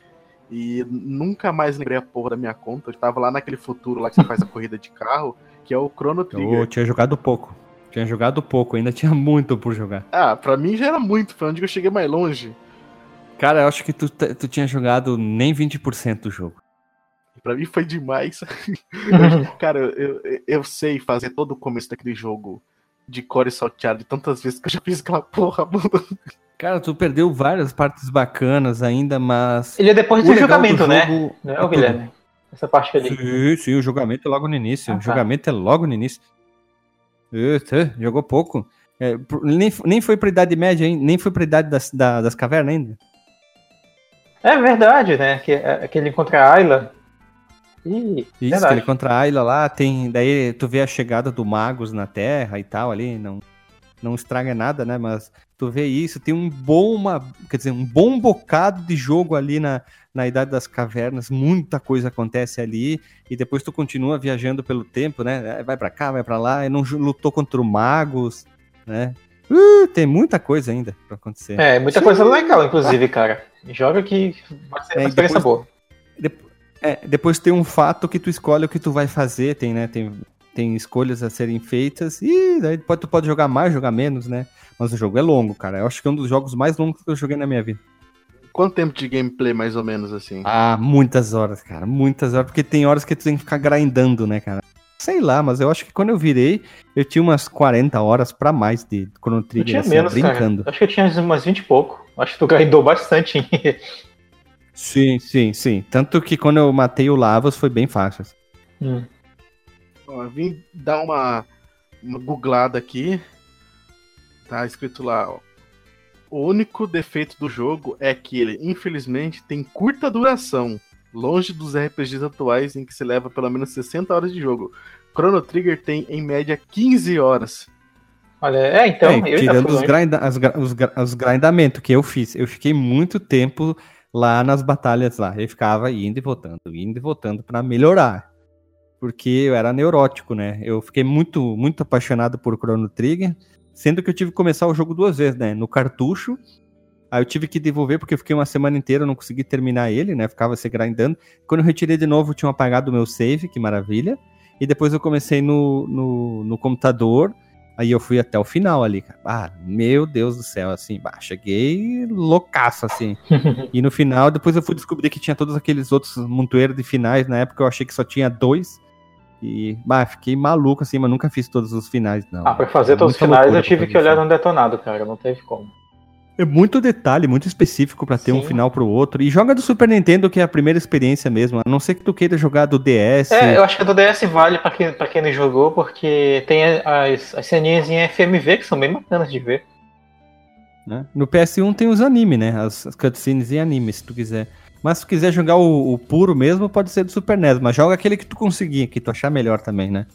E nunca mais lembrei a porra da minha conta. Eu tava lá naquele futuro lá que você faz a corrida de carro, que é o Chrono Trigger. Eu tinha jogado pouco. Tinha jogado pouco, ainda tinha muito por jogar. Ah, pra mim já era muito, foi onde eu cheguei mais longe. Cara, eu acho que tu, tu tinha jogado nem 20% do jogo. Pra mim foi demais. cara, eu, eu sei fazer todo o começo daquele jogo de core salteado tantas vezes que eu já fiz aquela porra, mano. Cara, tu perdeu várias partes bacanas ainda, mas. Ele é depois do julgamento, né? Jogo... Não é o Guilherme? Essa parte ali. Sim, sim, o julgamento é logo no início. Ah, o julgamento é logo no início. Eita, jogou pouco. É, nem, nem foi pra Idade Média, hein? nem foi pra Idade das, da, das Cavernas ainda. É verdade, né? Que, é, que ele encontra a Ayla. Ih, Isso, verdade. que ele encontra a Ayla lá, tem. Daí tu vê a chegada do Magos na Terra e tal ali, não, não estraga nada, né? Mas tu vê isso, tem um bom, uma, quer dizer, um bom bocado de jogo ali na, na Idade das Cavernas, muita coisa acontece ali, e depois tu continua viajando pelo tempo, né? Vai para cá, vai para lá, e não lutou contra o Magos, né? Uh, tem muita coisa ainda pra acontecer. É, muita Sim. coisa legal, inclusive, cara. Joga que vai ser uma é, experiência depois, boa. Depois, é, depois tem um fato que tu escolhe o que tu vai fazer, tem, né? Tem, tem escolhas a serem feitas, e daí pode, tu pode jogar mais, jogar menos, né? Mas o jogo é longo, cara. Eu acho que é um dos jogos mais longos que eu joguei na minha vida. Quanto tempo de gameplay, mais ou menos, assim? Ah, muitas horas, cara. Muitas horas, porque tem horas que tu tem que ficar grindando, né, cara? Sei lá, mas eu acho que quando eu virei, eu tinha umas 40 horas pra mais de Chrono Trigger, eu tinha assim, menos, brincando. Cara. Acho que eu tinha umas 20 e pouco. Acho que tu grindou bastante. sim, sim, sim. Tanto que quando eu matei o Lavas foi bem fácil. Hum. Ó, vim dar uma, uma googlada aqui. Tá escrito lá, ó. O único defeito do jogo é que ele, infelizmente, tem curta duração longe dos RPGs atuais em que se leva pelo menos 60 horas de jogo. Chrono Trigger tem em média 15 horas. Olha, é, então. É, tirando os, grinda, as, os, os grindamentos que eu fiz, eu fiquei muito tempo lá nas batalhas lá. Eu ficava indo e voltando, indo e voltando para melhorar. Porque eu era neurótico, né? Eu fiquei muito, muito apaixonado por Chrono Trigger, sendo que eu tive que começar o jogo duas vezes, né? No cartucho Aí eu tive que devolver porque eu fiquei uma semana inteira, não consegui terminar ele, né? Ficava se grindando. Quando eu retirei de novo, tinha apagado o meu save, que maravilha. E depois eu comecei no, no, no computador. Aí eu fui até o final ali, cara. Ah, meu Deus do céu, assim, bah, cheguei loucaço, assim. e no final, depois eu fui descobrir que tinha todos aqueles outros montoeiros de finais. Na época eu achei que só tinha dois. E, bah, fiquei maluco, assim, mas nunca fiz todos os finais, não. Ah, pra fazer todos os finais eu tive que olhar no detonado, cara. Não teve como. É muito detalhe, muito específico para ter Sim. um final pro outro. E joga do Super Nintendo, que é a primeira experiência mesmo. A não ser que tu queira jogar do DS. É, eu acho que do DS vale para quem, pra quem não jogou, porque tem as, as ceninhas em FMV que são bem bacanas de ver. Né? No PS1 tem os anime, né? As, as cutscenes em anime, se tu quiser. Mas se tu quiser jogar o, o, puro mesmo, pode ser do Super NES. Mas joga aquele que tu conseguir, que tu achar melhor também, né?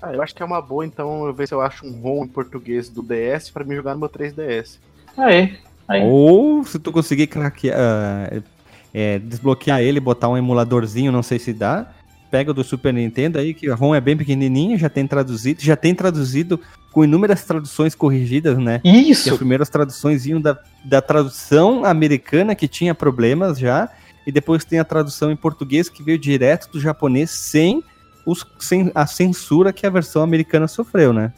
Ah, eu acho que é uma boa, então, eu ver se eu acho um ROM em português do DS para me jogar no meu 3DS. Aí, aí. Ou se tu conseguir craquear, uh, é, desbloquear ele, botar um emuladorzinho, não sei se dá. Pega do Super Nintendo aí, que a ROM é bem pequenininha, já tem traduzido, já tem traduzido com inúmeras traduções corrigidas, né? Isso! E as primeiras traduções iam da, da tradução americana, que tinha problemas já, e depois tem a tradução em português, que veio direto do japonês, sem os, sem a censura que a versão americana sofreu, né?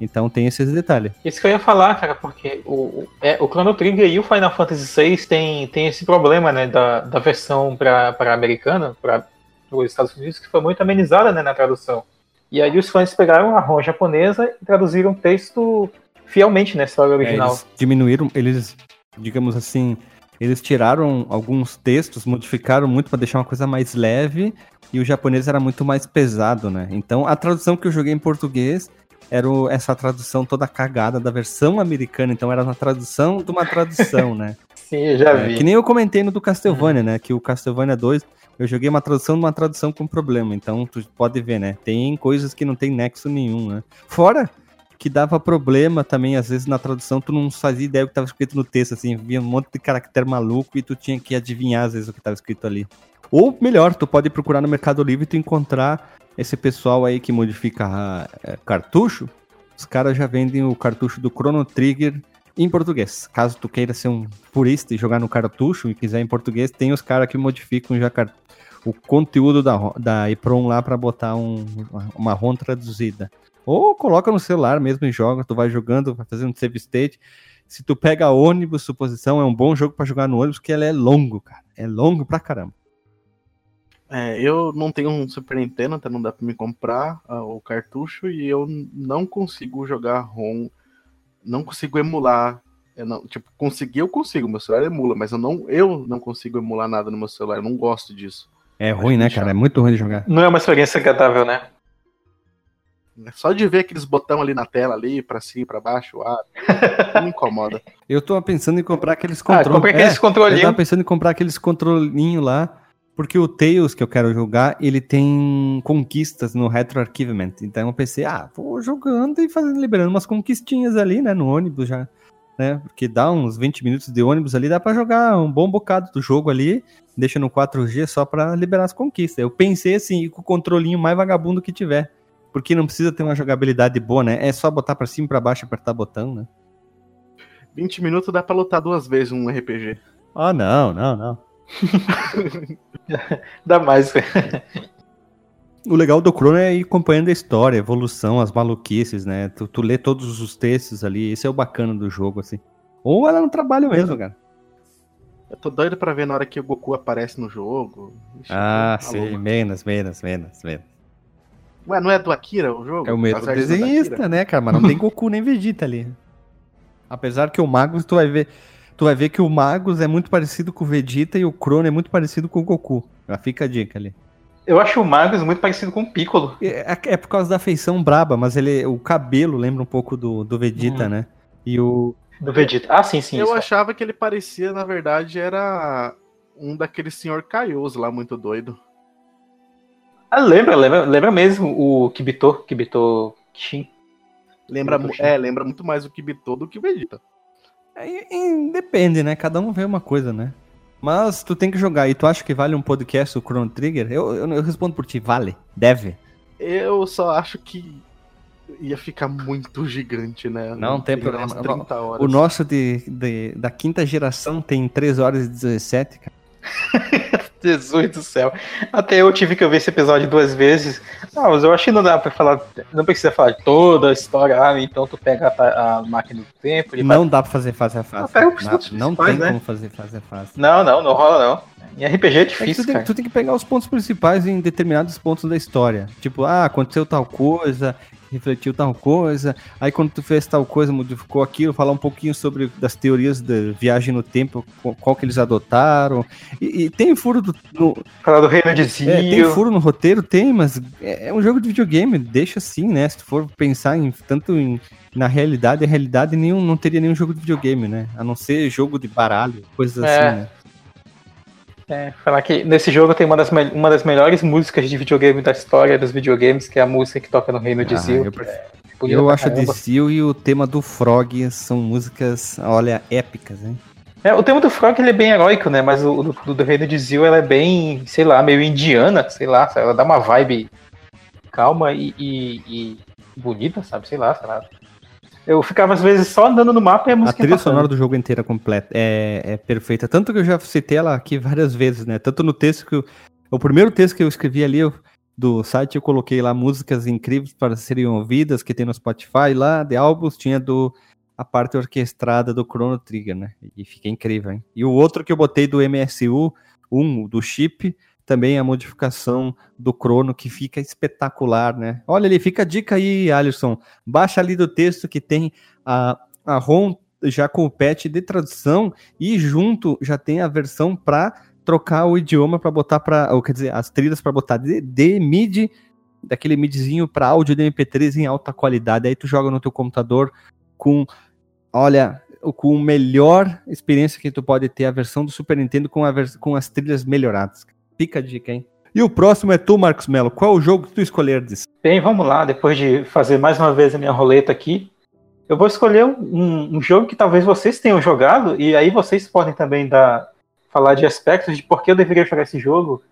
Então tem esses detalhes. Isso que eu ia falar, cara, porque o, é, o Chrono Trigger e o Final Fantasy VI tem, tem esse problema, né, da, da versão para americana, para os Estados Unidos, que foi muito amenizada né, na tradução. E aí os fãs pegaram a ROM japonesa e traduziram o texto fielmente na história original. É, eles diminuíram, eles, digamos assim, eles tiraram alguns textos, modificaram muito para deixar uma coisa mais leve e o japonês era muito mais pesado, né? Então a tradução que eu joguei em português era o, essa tradução toda cagada da versão americana, então era uma tradução de uma tradução, né? Sim, já é, vi. Que nem eu comentei no do Castlevania, uhum. né? Que o Castlevania 2, eu joguei uma tradução de uma tradução com problema, então tu pode ver, né? Tem coisas que não tem nexo nenhum, né? Fora que dava problema também, às vezes na tradução tu não fazia ideia do que estava escrito no texto, assim, via um monte de caractere maluco e tu tinha que adivinhar às vezes o que estava escrito ali. Ou melhor, tu pode procurar no Mercado Livre e tu encontrar esse pessoal aí que modifica é, cartucho. Os caras já vendem o cartucho do Chrono Trigger em português. Caso tu queira ser um purista e jogar no cartucho e quiser em português, tem os caras que modificam já o conteúdo da, da EPROM lá para botar um, uma ROM traduzida. Ou coloca no celular mesmo e joga, tu vai jogando, vai fazendo save state. Se tu pega ônibus, suposição, é um bom jogo para jogar no ônibus, porque ele é longo, cara. É longo pra caramba. É, eu não tenho um Super Nintendo, até não dá pra me comprar uh, o cartucho, e eu não consigo jogar ROM, não consigo emular. Não, tipo, conseguir eu consigo, meu celular emula, mas eu não, eu não consigo emular nada no meu celular, eu não gosto disso. É ruim, né, cara? É muito ruim de jogar. Não é uma experiência agradável, né? É só de ver aqueles botões ali na tela, ali, pra cima, pra baixo, ah, me incomoda. Eu tô pensando em comprar aqueles controles. Ah, comprei aqueles é, controlinhos. Eu tava pensando em comprar aqueles controlinhos lá, porque o Tails que eu quero jogar, ele tem conquistas no Retro Archivement. Então eu pensei, ah, vou jogando e fazendo, liberando umas conquistinhas ali, né, no ônibus já. Né, porque dá uns 20 minutos de ônibus ali, dá para jogar um bom bocado do jogo ali, deixa no 4G só para liberar as conquistas. Eu pensei assim, com o controlinho mais vagabundo que tiver. Porque não precisa ter uma jogabilidade boa, né? É só botar para cima e pra baixo e apertar botão, né? 20 minutos dá pra lutar duas vezes um RPG. Ah, não, não, não. dá mais. O legal do Chrono é ir acompanhando a história, a evolução, as maluquices, né? Tu, tu lê todos os textos ali, esse é o bacana do jogo, assim. Ou ela no trabalho mesmo, cara. Eu tô doido pra ver na hora que o Goku aparece no jogo. Ixi, ah, sim, menos, menos, menos, menos. Ué, não é do Akira o jogo? É o mesmo desenhista, né, cara? Mas não tem Goku nem Vegeta ali. Apesar que o Magus, tu vai ver. Tu vai ver que o Magus é muito parecido com o Vegeta e o Crono é muito parecido com o Goku. Já fica a dica ali. Eu acho o Magus muito parecido com o Piccolo. É, é, é por causa da feição braba, mas ele, o cabelo lembra um pouco do, do Vegeta, hum. né? E o. Do Vegeta. Ah, sim, sim. Eu isso. achava que ele parecia, na verdade, era um daqueles senhor Caios lá, muito doido. Ah, lembra, lembra, lembra mesmo o Kibito, Kibito Kishin. Lembra, é, lembra muito mais o Kibito do que o Vegeta. É, depende, né? Cada um vê uma coisa, né? Mas tu tem que jogar. E tu acha que vale um podcast o Chrono Trigger? Eu, eu, eu respondo por ti, vale. Deve. Eu só acho que ia ficar muito gigante, né? Não, tem problema. O nosso de, de, da quinta geração tem 3 horas e 17, cara. Jesus do céu. Até eu tive que ver esse episódio duas vezes. Não, mas eu acho que não dá pra falar. Não precisa falar de toda a história. Ah, então tu pega a, a máquina do tempo. Não faz... dá pra fazer fase a fase. Não, não tem né? como fazer fase a fase. Não, não, não rola não. Em RPG é difícil, é tu, tem, tu, tem, que pegar os pontos principais em determinados pontos da história. Tipo, ah, aconteceu tal coisa, refletiu tal coisa, aí quando tu fez tal coisa, modificou aquilo, falar um pouquinho sobre das teorias da viagem no tempo, qual que eles adotaram. E, e tem furo do. No, falar do reino de Zio. É, tem furo no roteiro? Tem, mas é, é um jogo de videogame, deixa assim, né? Se tu for pensar em tanto em, na realidade, a realidade nenhum, não teria nenhum jogo de videogame, né? A não ser jogo de baralho, coisas é. assim, né? É, falar que nesse jogo tem uma das, uma das melhores músicas de videogame da história dos videogames, que é a música que toca no Reino de ah, Zil. Eu, é eu acho de Zil e o tema do Frog são músicas, olha, épicas, hein? É, o tema do Frog ele é bem heróico, né? Mas o do, do Reino de Zil ela é bem, sei lá, meio indiana, sei lá, ela dá uma vibe calma e, e, e bonita, sabe? Sei lá, sei lá. Eu ficava às vezes só andando no mapa e a música. A trilha sonora do jogo inteira completa é, é perfeita. Tanto que eu já citei ela aqui várias vezes, né? Tanto no texto que eu, o primeiro texto que eu escrevi ali eu, do site eu coloquei lá músicas incríveis para serem ouvidas que tem no Spotify lá de álbuns tinha do a parte orquestrada do Chrono Trigger, né? E fica incrível, hein? E o outro que eu botei do MSU 1 do chip também a modificação do Crono, que fica espetacular, né? Olha ali, fica a dica aí, Alisson. Baixa ali do texto que tem a, a ROM já com o patch de tradução e junto já tem a versão para trocar o idioma para botar para, quer dizer, as trilhas para botar de, de MIDI, daquele MIDIzinho para áudio de MP3 em alta qualidade. Aí tu joga no teu computador com, olha, com a melhor experiência que tu pode ter a versão do Super Nintendo com, a com as trilhas melhoradas. Fica a dica, hein? E o próximo é tu, Marcos Melo. Qual o jogo que tu escolherdes? Bem, vamos lá. Depois de fazer mais uma vez a minha roleta aqui, eu vou escolher um, um jogo que talvez vocês tenham jogado e aí vocês podem também dar, falar de aspectos de por que eu deveria jogar esse jogo,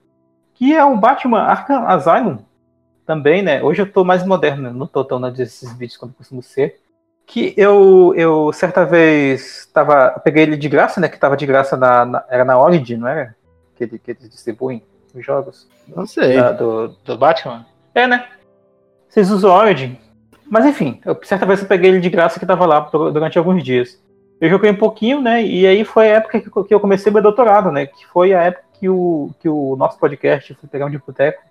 que é o Batman Arkham Asylum. Também, né? Hoje eu tô mais moderno, não tô tão desses vídeos quando costumo ser. Que eu, eu certa vez tava, peguei ele de graça, né? Que tava de graça na, na era na Origin, não era? Que, que eles distribuem os jogos. Não sei. Da, do, do Batman. É, né? Vocês usam Origin. Mas enfim, eu, certa vez eu peguei ele de graça que tava lá durante alguns dias. Eu joguei um pouquinho, né? E aí foi a época que eu comecei meu doutorado, né? Que foi a época que o, que o nosso podcast, Fliperão de Boteco,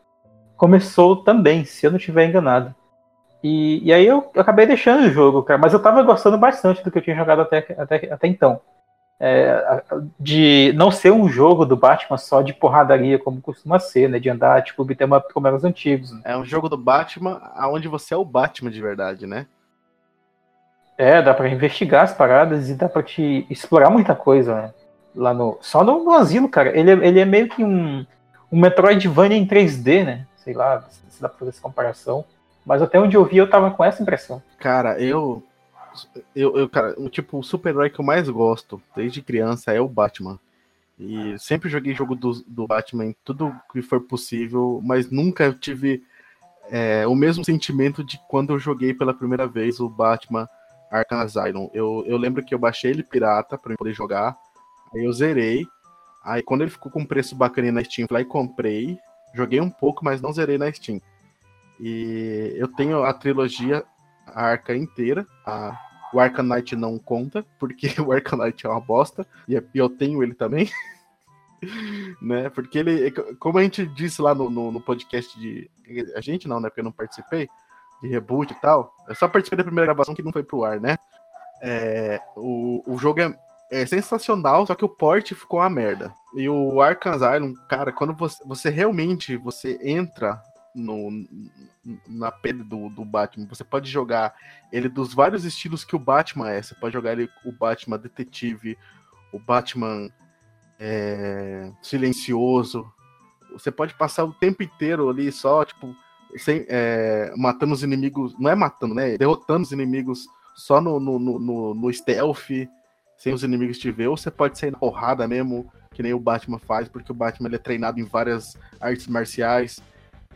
começou também, se eu não estiver enganado. E, e aí eu, eu, acabei deixando o jogo, cara, mas eu tava gostando bastante do que eu tinha jogado até, até, até então. É, de não ser um jogo do Batman só de porradaria, como costuma ser, né? De andar, tipo, uma como eram os antigos. Né? É um jogo do Batman onde você é o Batman de verdade, né? É, dá para investigar as paradas e dá para te explorar muita coisa, né? Lá no. Só no, no asilo, cara. Ele, ele é meio que um, um Metroidvania em 3D, né? Sei lá se dá pra fazer essa comparação. Mas até onde eu vi, eu tava com essa impressão. Cara, eu eu, eu cara, o tipo, o super-herói que eu mais gosto desde criança é o Batman. E sempre joguei jogo do, do Batman em tudo que for possível, mas nunca tive é, o mesmo sentimento de quando eu joguei pela primeira vez o Batman Arkham Asylum. Eu, eu lembro que eu baixei ele pirata para poder jogar, aí eu zerei. Aí quando ele ficou com um preço bacana na Steam, lá e comprei. Joguei um pouco, mas não zerei na Steam. E eu tenho a trilogia a arca inteira. A, o Arcanite não conta, porque o Arcanite é uma bosta, e eu tenho ele também. né? Porque ele, como a gente disse lá no, no, no, podcast de. A gente não, né? Porque eu não participei, de reboot e tal. Eu só participei da primeira gravação que não foi pro ar, né? É, o, o jogo é, é sensacional, só que o port ficou uma merda. E o Arkham Asylum, cara, quando você, você realmente você entra no, na pele do, do Batman. Você pode jogar ele dos vários estilos que o Batman é. Você pode jogar ele o Batman detetive, o Batman é, silencioso. Você pode passar o tempo inteiro ali só, tipo, sem, é, matando os inimigos. Não é matando, né? Derrotando os inimigos só no, no, no, no stealth, sem os inimigos te ver. Ou você pode sair na porrada mesmo, que nem o Batman faz, porque o Batman ele é treinado em várias artes marciais.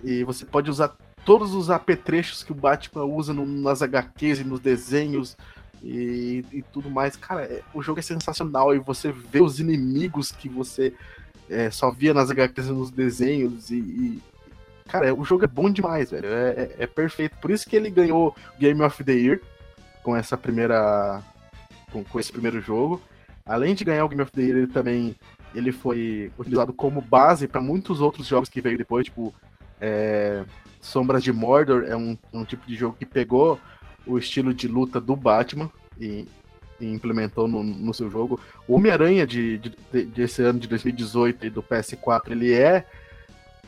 E você pode usar todos os apetrechos que o Batman usa no, nas HQs e nos desenhos e, e tudo mais. Cara, é, o jogo é sensacional e você vê os inimigos que você é, só via nas HQs e nos desenhos e, e cara, o jogo é bom demais, velho. É, é, é, perfeito. Por isso que ele ganhou Game of the Year com essa primeira. com, com esse primeiro jogo. Além de ganhar o Game of the Year, ele também ele foi utilizado como base para muitos outros jogos que veio depois, tipo é, Sombras de Mordor é um, um tipo de jogo que pegou o estilo de luta do Batman e, e implementou no, no, seu jogo. O Homem-Aranha de, de, desse ano de 2018 e do PS4, ele é,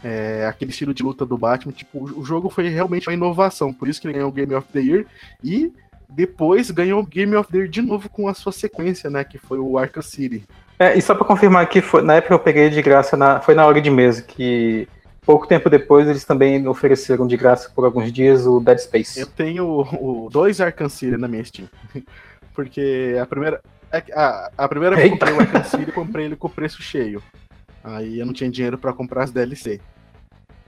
é, aquele estilo de luta do Batman. Tipo, o jogo foi realmente uma inovação, por isso que ele ganhou o Game of the Year e depois ganhou o Game of the Year de novo com a sua sequência, né, que foi o Arkham City. É, e só para confirmar que foi, na época eu peguei de graça, na, foi na hora de mesa que Pouco tempo depois, eles também ofereceram de graça por alguns dias o Dead Space. Eu tenho o, dois Arkham City na minha Steam. Porque a primeira. É a, a primeira vez que eu comprei o Arkham City, comprei ele com preço cheio. Aí eu não tinha dinheiro para comprar as DLC.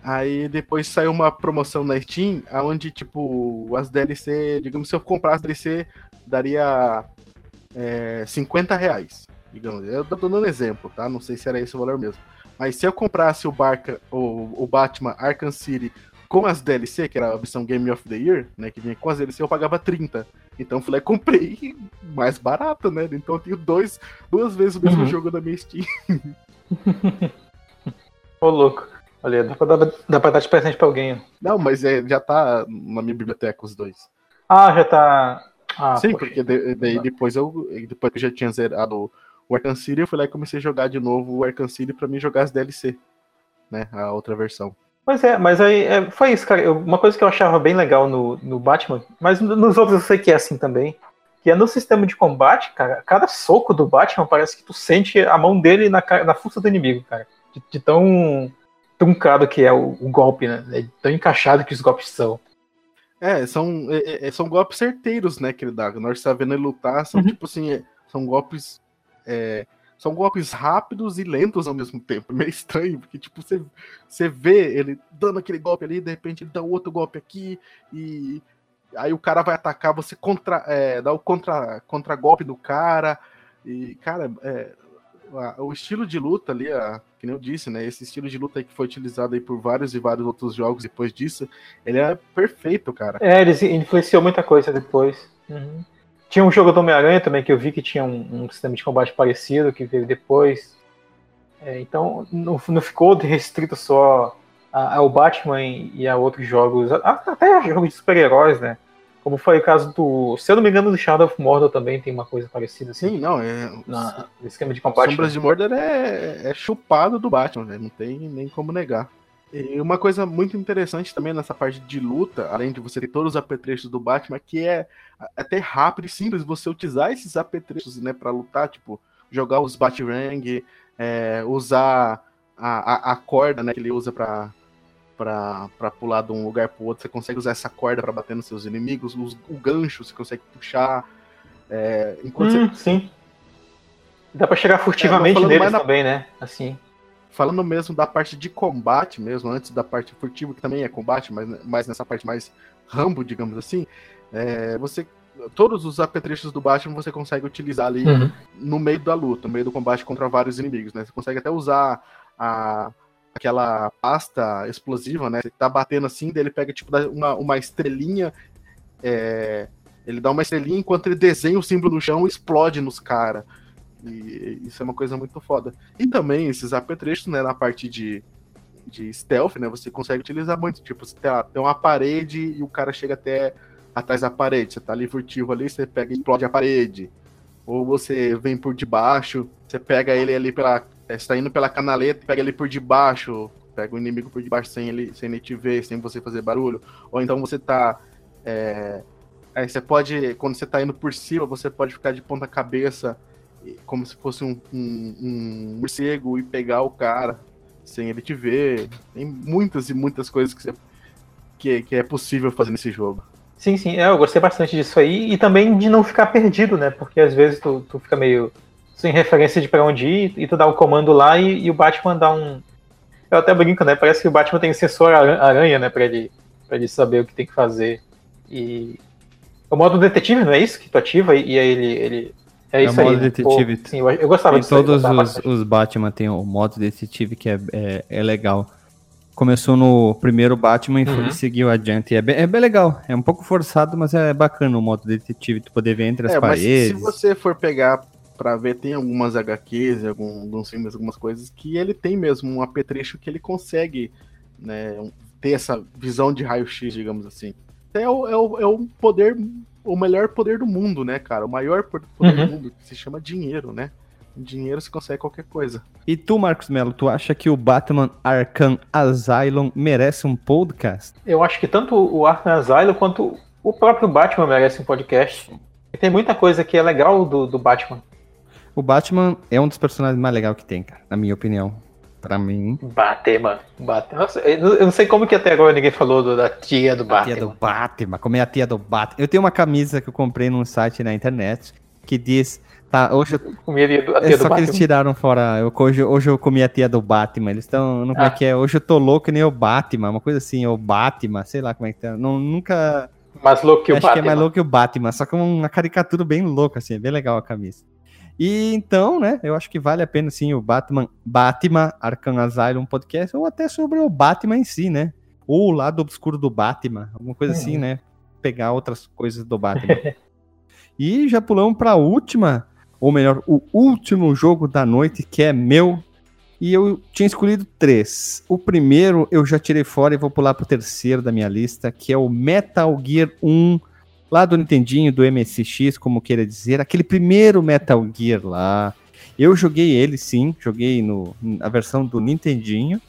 Aí depois saiu uma promoção na Steam, onde, tipo, as DLC, digamos, se eu comprar as DLC, daria é, 50 reais. Digamos, eu tô dando um exemplo, tá? Não sei se era esse o valor mesmo. Mas se eu comprasse o, Barca, o, o Batman Arkham City com as DLC, que era a opção Game of the Year, né? Que vinha com as DLC, eu pagava 30. Então fui lá e comprei mais barato, né? Então eu tenho dois, duas vezes o mesmo uhum. jogo na minha Steam. Ô, louco. Olha, dá pra, dar, dá pra dar de presente pra alguém. Não, mas é, já tá na minha biblioteca os dois. Ah, já tá. Ah, Sim, poxa. porque daí depois eu. Depois que eu já tinha zerado o Arkham City, eu fui lá e comecei a jogar de novo o Arkham City pra mim jogar as DLC, né? A outra versão. Pois é, mas aí é, foi isso, cara. Eu, uma coisa que eu achava bem legal no, no Batman, mas nos outros eu sei que é assim também, que é no sistema de combate, cara, cada soco do Batman parece que tu sente a mão dele na, na força do inimigo, cara. De, de tão truncado que é o, o golpe, né? É tão encaixado que os golpes são. É, são, é, é são golpes certeiros, né, que ele dá. Na hora que você tá vendo ele lutar, são uhum. tipo assim, é, são golpes é, são golpes rápidos e lentos ao mesmo tempo. Meio estranho, porque tipo, você, você vê ele dando aquele golpe ali, de repente ele dá outro golpe aqui, e aí o cara vai atacar, você contra, é, dá o contra, contra golpe do cara. E, cara, é, o estilo de luta ali, a, que nem eu disse, né? Esse estilo de luta que foi utilizado aí por vários e vários outros jogos depois disso, ele é perfeito, cara. É, ele influenciou muita coisa depois. Uhum. Tinha um jogo do Homem-Aranha também que eu vi que tinha um, um sistema de combate parecido que veio depois. É, então não, não ficou restrito só ao Batman e a outros jogos, até jogos de super-heróis, né? Como foi o caso do. Se eu não me engano, do Shadow of Mordor também tem uma coisa parecida assim. Sim, não, é. Na, no esquema de combate. Sombras de Mordor é, é chupado do Batman, né? Não tem nem como negar. E uma coisa muito interessante também nessa parte de luta, além de você ter todos os apetrechos do Batman, que é até rápido e simples você utilizar esses apetrechos, né, para lutar, tipo, jogar os Batarang, é, usar a, a, a, corda, né, que ele usa para para pular de um lugar para outro, você consegue usar essa corda para bater nos seus inimigos, o, o gancho você consegue puxar. É, enquanto hum, você... Sim. Dá para chegar furtivamente é, neles na... também, né? Assim. Falando mesmo da parte de combate mesmo, antes da parte furtiva, que também é combate, mas mais nessa parte mais rambo, digamos assim, é, você todos os apetrechos do Batman você consegue utilizar ali uhum. no meio da luta, no meio do combate contra vários inimigos, né? Você consegue até usar a, aquela pasta explosiva, né? Você tá batendo assim, daí ele pega tipo uma, uma estrelinha, é, ele dá uma estrelinha enquanto ele desenha o símbolo no chão e explode nos caras. E isso é uma coisa muito foda. E também esses apetrechos, né, na parte de, de stealth, né, você consegue utilizar muito. Tipo, você tem, tem uma parede e o cara chega até atrás da parede. Você tá ali furtivo ali, você pega e explode a parede. Ou você vem por debaixo, você pega ele ali pela é, você tá indo pela canaleta, pega ele por debaixo, pega o inimigo por debaixo sem ele, sem ele te ver, sem você fazer barulho. Ou então você tá. É, aí você pode, quando você tá indo por cima, você pode ficar de ponta cabeça, como se fosse um, um, um morcego, e pegar o cara sem ele te ver. Tem muitas e muitas coisas que, você, que, que é possível fazer nesse jogo. Sim, sim, é, eu gostei bastante disso aí. E também de não ficar perdido, né? Porque às vezes tu, tu fica meio sem referência de para onde ir, e tu dá o comando lá e, e, o Batman dá um. Eu até brinco, né? Parece que o Batman tem sensor aranha, né? Pra ele, pra ele saber o que tem que fazer. E. O modo detetive, não é isso? Que tu ativa e, e aí ele. ele... É, é isso o modo aí, né? detetive. Pô, sim, eu, eu gostava disso. Todos aí, os, os, Batman tem o modo detetive que é, é, é legal começou no primeiro Batman e uhum. seguiu adiante. É bem, é bem legal. É um pouco forçado, mas é bacana o modo detetive, tu poder ver entre as é, paredes. se você for pegar para ver, tem algumas HQs, algum, alguns filmes, algumas coisas, que ele tem mesmo um apetrecho que ele consegue né, ter essa visão de raio-x, digamos assim. É o, é, o, é o poder, o melhor poder do mundo, né, cara? O maior poder uhum. do mundo, que se chama dinheiro, né? dinheiro se consegue qualquer coisa. E tu, Marcos Melo, tu acha que o Batman Arkham Asylum merece um podcast? Eu acho que tanto o Arkham Asylum quanto o próprio Batman merece um podcast. Tem muita coisa que é legal do, do Batman. O Batman é um dos personagens mais legais que tem, cara, na minha opinião. Pra mim. Batman. Batman. Nossa, eu não sei como que até agora ninguém falou do, da tia do a Batman. Tia do Batman, como é a tia do Batman. Eu tenho uma camisa que eu comprei num site na internet que diz. Tá, hoje eu. Comi a tia do, a tia é, do só que eles tiraram fora. Eu, hoje, hoje eu comi a tia do Batman. Eles estão. Não como é ah. que é? Hoje eu tô louco nem o Batman, uma coisa assim, o Batman, sei lá como é que tá. Não, nunca. Mais louco que o Acho Batman. Acho que é mais louco que o Batman, só que uma caricatura bem louca, assim, é bem legal a camisa. E então, né, eu acho que vale a pena sim o Batman, Batman Arkham Asylum podcast, ou até sobre o Batman em si, né? Ou o lado obscuro do Batman, alguma coisa assim, uhum. né? Pegar outras coisas do Batman. e já pulamos para a última, ou melhor, o último jogo da noite, que é meu. E eu tinha escolhido três. O primeiro eu já tirei fora e vou pular para o terceiro da minha lista, que é o Metal Gear 1 lá do Nintendinho, do MSX, como queira dizer, aquele primeiro Metal Gear lá. Eu joguei ele sim, joguei no, na versão do Nintendinho,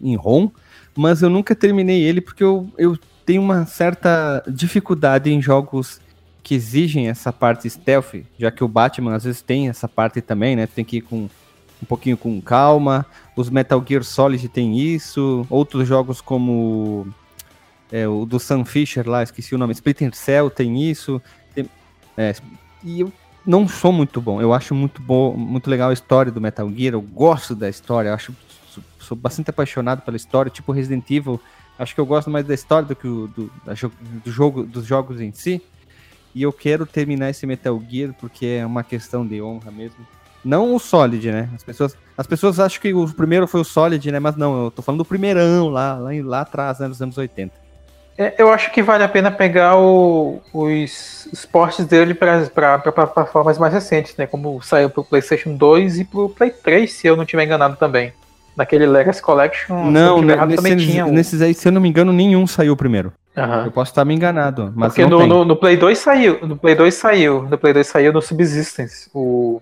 em ROM, mas eu nunca terminei ele porque eu, eu tenho uma certa dificuldade em jogos que exigem essa parte stealth, já que o Batman às vezes tem essa parte também, né? tem que ir com um pouquinho com calma. Os Metal Gear Solid tem isso, outros jogos como é, o do Sam Fisher lá, esqueci o nome, Splinter Cell tem isso. Tem, é, e eu não sou muito bom. Eu acho muito bom, muito legal a história do Metal Gear. Eu gosto da história. Eu acho sou, bastante apaixonado pela história. Tipo Resident Evil Acho que eu gosto mais da história do que o, do, da do jogo, dos jogos em si. E eu quero terminar esse Metal Gear porque é uma questão de honra mesmo. Não o Solid, né? As pessoas, as pessoas acham que o primeiro foi o Solid, né? Mas não, eu tô falando do primeirão lá, lá, lá atrás, né, nos anos 80. É, eu acho que vale a pena pegar o- os, os portes dele para plataformas mais recentes, né? Como saiu pro PlayStation 2 e pro Play 3, se eu não estiver enganado também. Naquele Legacy Collection, se eu Não, tiver né, errado, nesses, tinha um. nesses aí, se eu não me engano, nenhum saiu primeiro. Aham. Eu posso estar me enganado, mas Porque não no, no, no Play 2 saiu, no Play 2 saiu, no Play 2 saiu no Subsistence, o,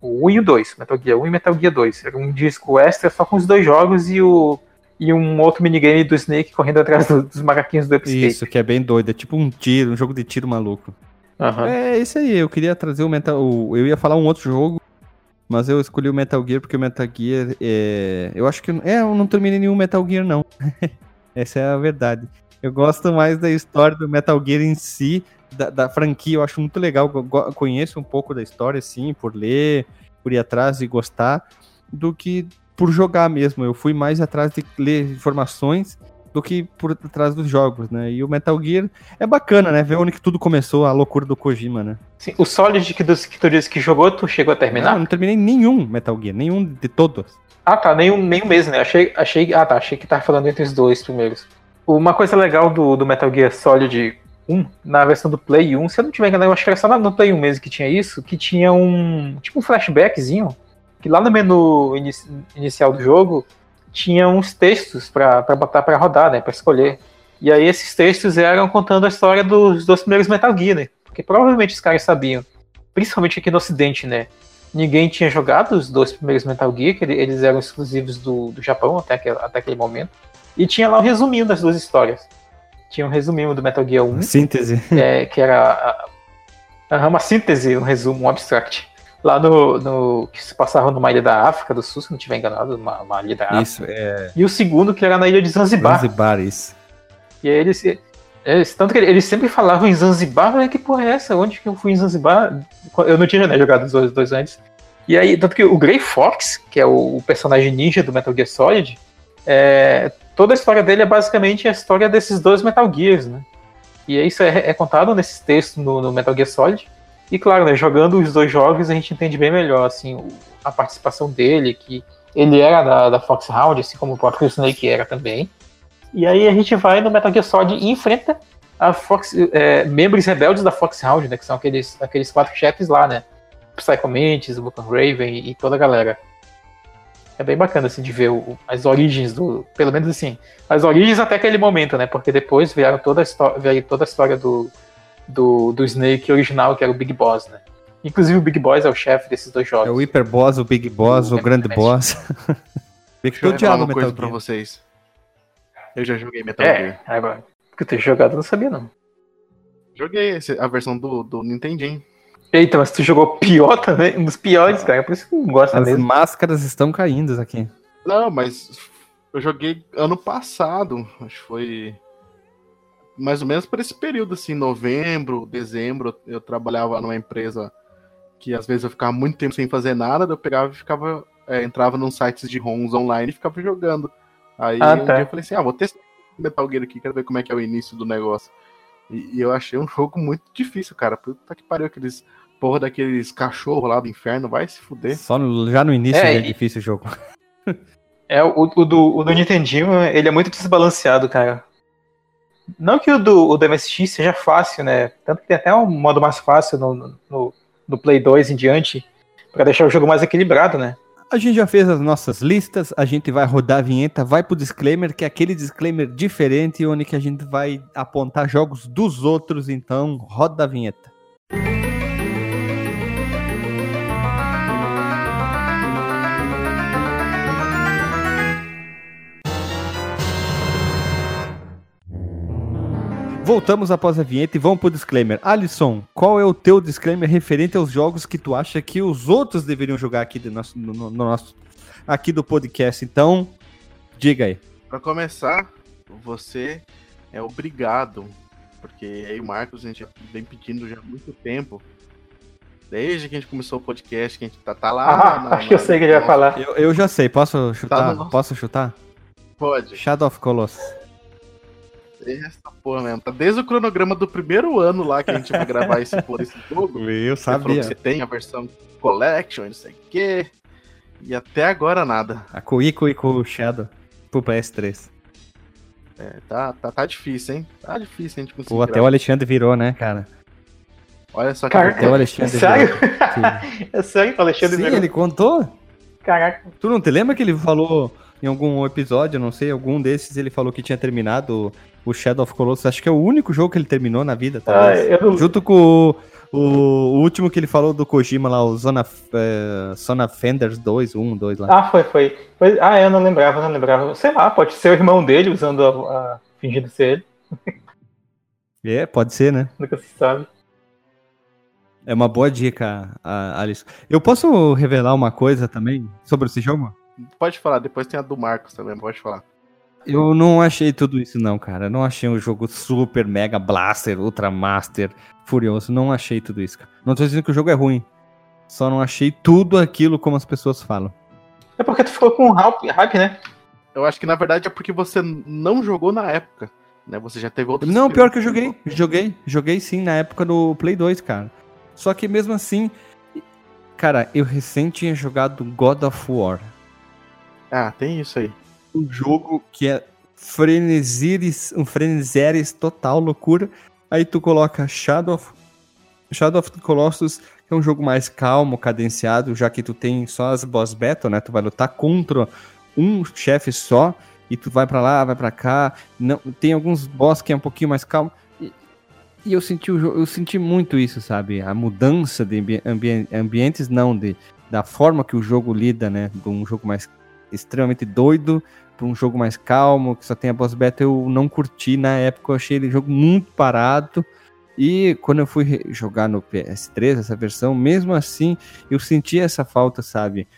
o 1 e o 2, Metal Gear 1 e Metal Gear 2. Era um disco extra só com os dois jogos e, o, e um outro minigame do Snake correndo atrás do- dos macaquinhos do Escape. Isso, que é bem doido. É tipo um tiro, um jogo de tiro maluco. Aham. É isso aí, eu queria trazer o Metal. o- Eu ia falar um outro jogo, mas eu escolhi o Metal Gear porque o Metal Gear é. Eu acho que. É, eu não terminei nenhum Metal Gear, não. Essa é a verdade. Eu gosto mais da história do Metal Gear em si, da, da franquia, eu acho muito legal. Eu conheço um pouco da história, sim, por ler, por ir atrás e gostar, do que por jogar mesmo. Eu fui mais atrás de ler informações do que por trás dos jogos, né? E o Metal Gear é bacana, né? Ver onde que tudo começou, a loucura do Kojima, né? Sim, o Solid que, dos, que tu disse que jogou, tu chegou a Não, terminar? eu não terminei nenhum Metal Gear, nenhum de todos. Ah, tá, nenhum, nenhum mesmo, né? Achei, achei, ah, tá, achei que tava falando entre os dois primeiros. Uma coisa legal do, do Metal Gear Solid 1, na versão do Play 1, se eu não tiver enganado, eu acho que era só no Play 1 mesmo que tinha isso, que tinha um, tipo um flashbackzinho, que lá no menu inici- inicial do jogo, tinha uns textos pra pra botar pra rodar, né, pra escolher. E aí esses textos eram contando a história dos dois primeiros Metal Gear, né? Porque provavelmente os caras sabiam, principalmente aqui no ocidente, né? Ninguém tinha jogado os dois primeiros Metal Gear, que ele- eles eram exclusivos do, do Japão até aquele, até aquele momento. E tinha lá um resuminho das duas histórias. Tinha um resuminho do Metal Gear 1, Síntese. é, que era a- a- uma síntese, um resumo, um abstract. Lá no, no. que se passava numa ilha da África do Sul, se não estiver enganado, uma, uma ilha da África. Isso, é. E o segundo, que era na ilha de Zanzibar. Zanzibar, isso. E aí eles, eles- tanto que eles sempre falavam em Zanzibar, eu falei, que porra é essa? Onde que eu fui em Zanzibar? Eu não tinha né, jogado os dois, dois antes. E aí, tanto que o Grey Fox, que é o, o personagem ninja do Metal Gear Solid, é, toda a história dele é basicamente a história desses dois Metal Gears, né? E isso é, é contado nesses textos no, no Metal Gear Solid. E claro, né, jogando os dois jogos a gente entende bem melhor assim, a participação dele, que ele era da, da Foxhound, assim como o próprio Snake era também. E aí a gente vai no Metal Gear Solid e enfrenta a Fox, é, membros rebeldes da Foxhound, né? Que são aqueles, aqueles quatro chefes lá, né? Psycho Mantis, Vulcan Raven e, toda a galera. É bem bacana, assim, de ver o- as origens do... Pelo menos, assim, as origens até aquele momento, né? Porque depois vieram toda a veio toda a história do, do, do Snake original, que era o Big Boss, né? Inclusive o Big Boss é o chefe desses dois jogos. É o Hyper Boss, o Big Boss, o, O Grande Boss. Deixa eu diabo uma coisa pra vocês. Eu já joguei Metal É, Gear. agora. Que eu tenho jogado, eu não sabia, não. Joguei a versão do, do Nintendinho. Eita, mas tu jogou pior também? Um dos piores, cara. Por isso que não gosta As mesmo. máscaras estão caindo aqui. Não, mas eu joguei ano passado. Acho que foi mais ou menos por esse período, assim, novembro, dezembro. Eu trabalhava numa empresa que às vezes eu ficava muito tempo sem fazer nada, eu pegava e ficava. é, entrava num sites de ROMs online e ficava jogando. Aí Ah, um tá. dia eu falei assim: ah, vou testar Metal Gear aqui, quero ver como é que é o início do negócio. E, e eu achei um jogo muito difícil, cara. Puta que pariu, aqueles porra daqueles cachorros lá do inferno, vai se fuder. Só no- já no início É, é e- difícil o jogo. É, o, o do, o do Nintendinho, ele é muito desbalanceado, cara. Não que o do, o do MSX seja fácil, né? Tanto que tem até um modo mais fácil no, no, no Play 2 em diante, pra deixar o jogo mais equilibrado, né? A gente já fez as nossas listas, a gente vai rodar a vinheta, vai pro disclaimer, que é aquele disclaimer diferente, onde que a gente vai apontar jogos dos outros, então roda a vinheta. Voltamos após a vinheta e vamos pro disclaimer. Alisson, qual é o teu disclaimer referente aos jogos que tu acha que os outros deveriam jogar aqui do nosso, no, no nosso aqui do podcast? Então, diga aí. Pra começar, você é obrigado, porque aí o Marcos a gente vem pedindo já há muito tempo, desde que a gente começou o podcast, que a gente tá, tá lá. Ah, na- acho que eu sei o que ele vai falar. Eu, eu já sei, posso chutar? Tá no nosso- Posso chutar? Pode. Shadow of Colossus. Essa porra mesmo. Tá desde o cronograma do primeiro ano lá que a gente vai gravar esse, por esse jogo. Eu Você falou que você tem a versão Collection, não sei o quê. E até agora nada. A Koiko e com o Shadow pro PS3. É, tá, tá, tá difícil, hein? Tá difícil a gente conseguir. Pô, até o gravar. Alexandre virou, né, cara? Olha só que Cara, Até o É Alexandre sério? virou. É sério, Alexandre Sim, virou- ele contou. Caraca. Tu não te lembra que ele falou em algum episódio, não sei, algum desses, ele falou que tinha terminado o Shadow of Colossus. Acho que é o único jogo que ele terminou na vida, Ah, eu não- Junto com o, o último que ele falou do Kojima lá, o Zona, eh, Zona Fenders 2, 1, 2 lá. Ah, foi, foi, foi. Ah, eu não lembrava, não lembrava. Sei lá, pode ser o irmão dele usando a. a- fingindo ser ele, É, pode ser, né? nunca se sabe. É uma boa dica, a- Alisson. Eu posso revelar uma coisa também sobre esse jogo? Pode falar, depois tem a do Marcos também, pode falar. Eu não achei tudo isso não, cara. Eu não achei um jogo super, mega blaster, ultra master, furioso. Não achei tudo isso, cara. Não tô dizendo que o jogo é ruim. Só não achei tudo aquilo como as pessoas falam. É porque tu ficou com hype, hype, né? Eu acho que na verdade é porque você não jogou na época. Né? Você já teve outros. Não, pior que eu joguei. Joguei. Joguei sim na época do Play 2, cara. Só que mesmo assim... Cara, eu recém tinha jogado God of War. Ah, tem isso aí. Um jogo que é frenesires, um freneseres total, loucura. Aí tu coloca Shadow of, Shadow of the Colossus, que é um jogo mais calmo, cadenciado, já que tu tem só as boss battle, né? Tu vai lutar contra um chefe só e tu vai pra lá, vai pra cá. Não, tem alguns boss que é um pouquinho mais calmo. E, eu senti eu senti muito isso, sabe? A mudança de ambi- ambientes não de da forma que o jogo lida, né? De um jogo mais extremamente doido para um jogo mais calmo, que só tem a boss battle, eu não curti na época, eu achei ele jogo muito parado. E quando eu fui jogar no PS3, essa versão, mesmo assim, eu senti essa falta, sabe?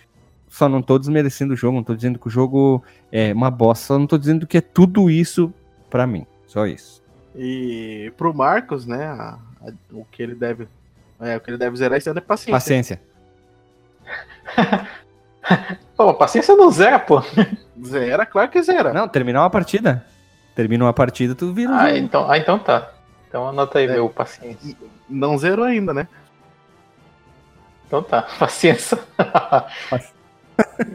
Só não tô desmerecendo o jogo, não tô dizendo que o jogo é uma bosta, só não tô dizendo que é tudo isso pra mim. Só isso. E pro Marcos, né? a- a- o que ele deve. É, o que ele deve zerar esse ano é paciência. Paciência. Pô, paciência não zera, pô. Zera, claro que zera. Não, terminar uma partida. Termina uma partida, tu vira Ah, então, ah, então tá. Então anota aí, É. meu, paciência. Não zerou ainda, né? Então tá, paciência.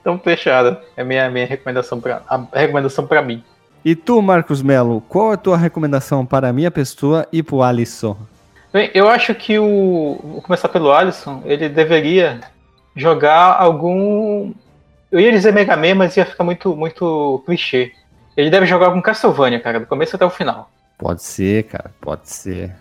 então fechado. É minha minha recomendação para a recomendação para mim. E tu, Marcos Melo, qual a tua recomendação para a minha pessoa e pro Alisson? Bem, eu acho que o vou começar pelo Alisson, ele deveria jogar algum eu ia dizer Mega Man, mas ia ficar muito muito clichê. Ele deve jogar algum Castlevania, cara, do começo até o final, Pode ser, cara, pode ser.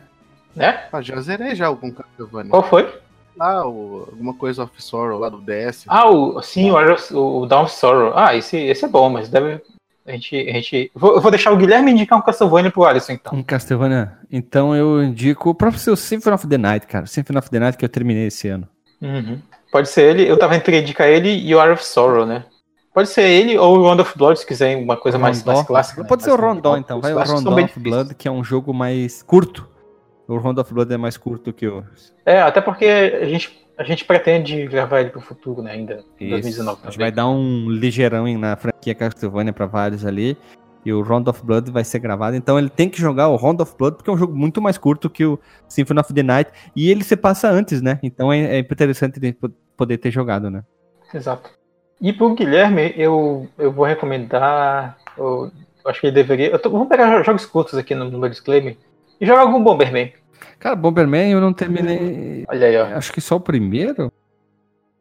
né? Ah, já zerei já algum Castlevania. Qual foi? Ah, o, alguma coisa of Sorrow lá do DS. Ah, o, sim, o, o Down of Sorrow. Ah, esse, esse é bom, mas deve. A gente. A gente vou, eu vou deixar o Guilherme indicar um Castlevania pro Alisson, então. Um Castlevania. Então eu indico o próprio seu Symphony of the Night, cara. Symphony of the Night que eu terminei esse ano. Uhum. Pode ser ele, eu tava entre indicar ele e o Hour of Sorrow, né? Pode ser ele ou o Round of Blood, se quiser uma coisa mais, mais clássica. né? Pode ser o Mais- Rondó, então. Vai o bem of. Blood, que é um jogo mais curto. O Rondo of Blood é mais curto que o. É, até porque a gente, a gente pretende gravar ele pro futuro, né? Ainda em Isso. 2019 A gente vai dar um ligeirão na franquia Castlevania pra vários ali. E o Round of Blood vai ser gravado. Então ele tem que jogar o Round of Blood, porque é um jogo muito mais curto que o Symphony of the Night. E ele se passa antes, né? Então é, é interessante poder ter jogado, né? Exato. E pro Guilherme, eu, eu vou recomendar. Eu, eu acho que ele deveria. eu tô- vamos pegar jogos curtos aqui no, no meu disclaimer. E jogar algum Bomberman. Cara, Bomberman eu não terminei. Olha aí, ó. Acho que só o primeiro?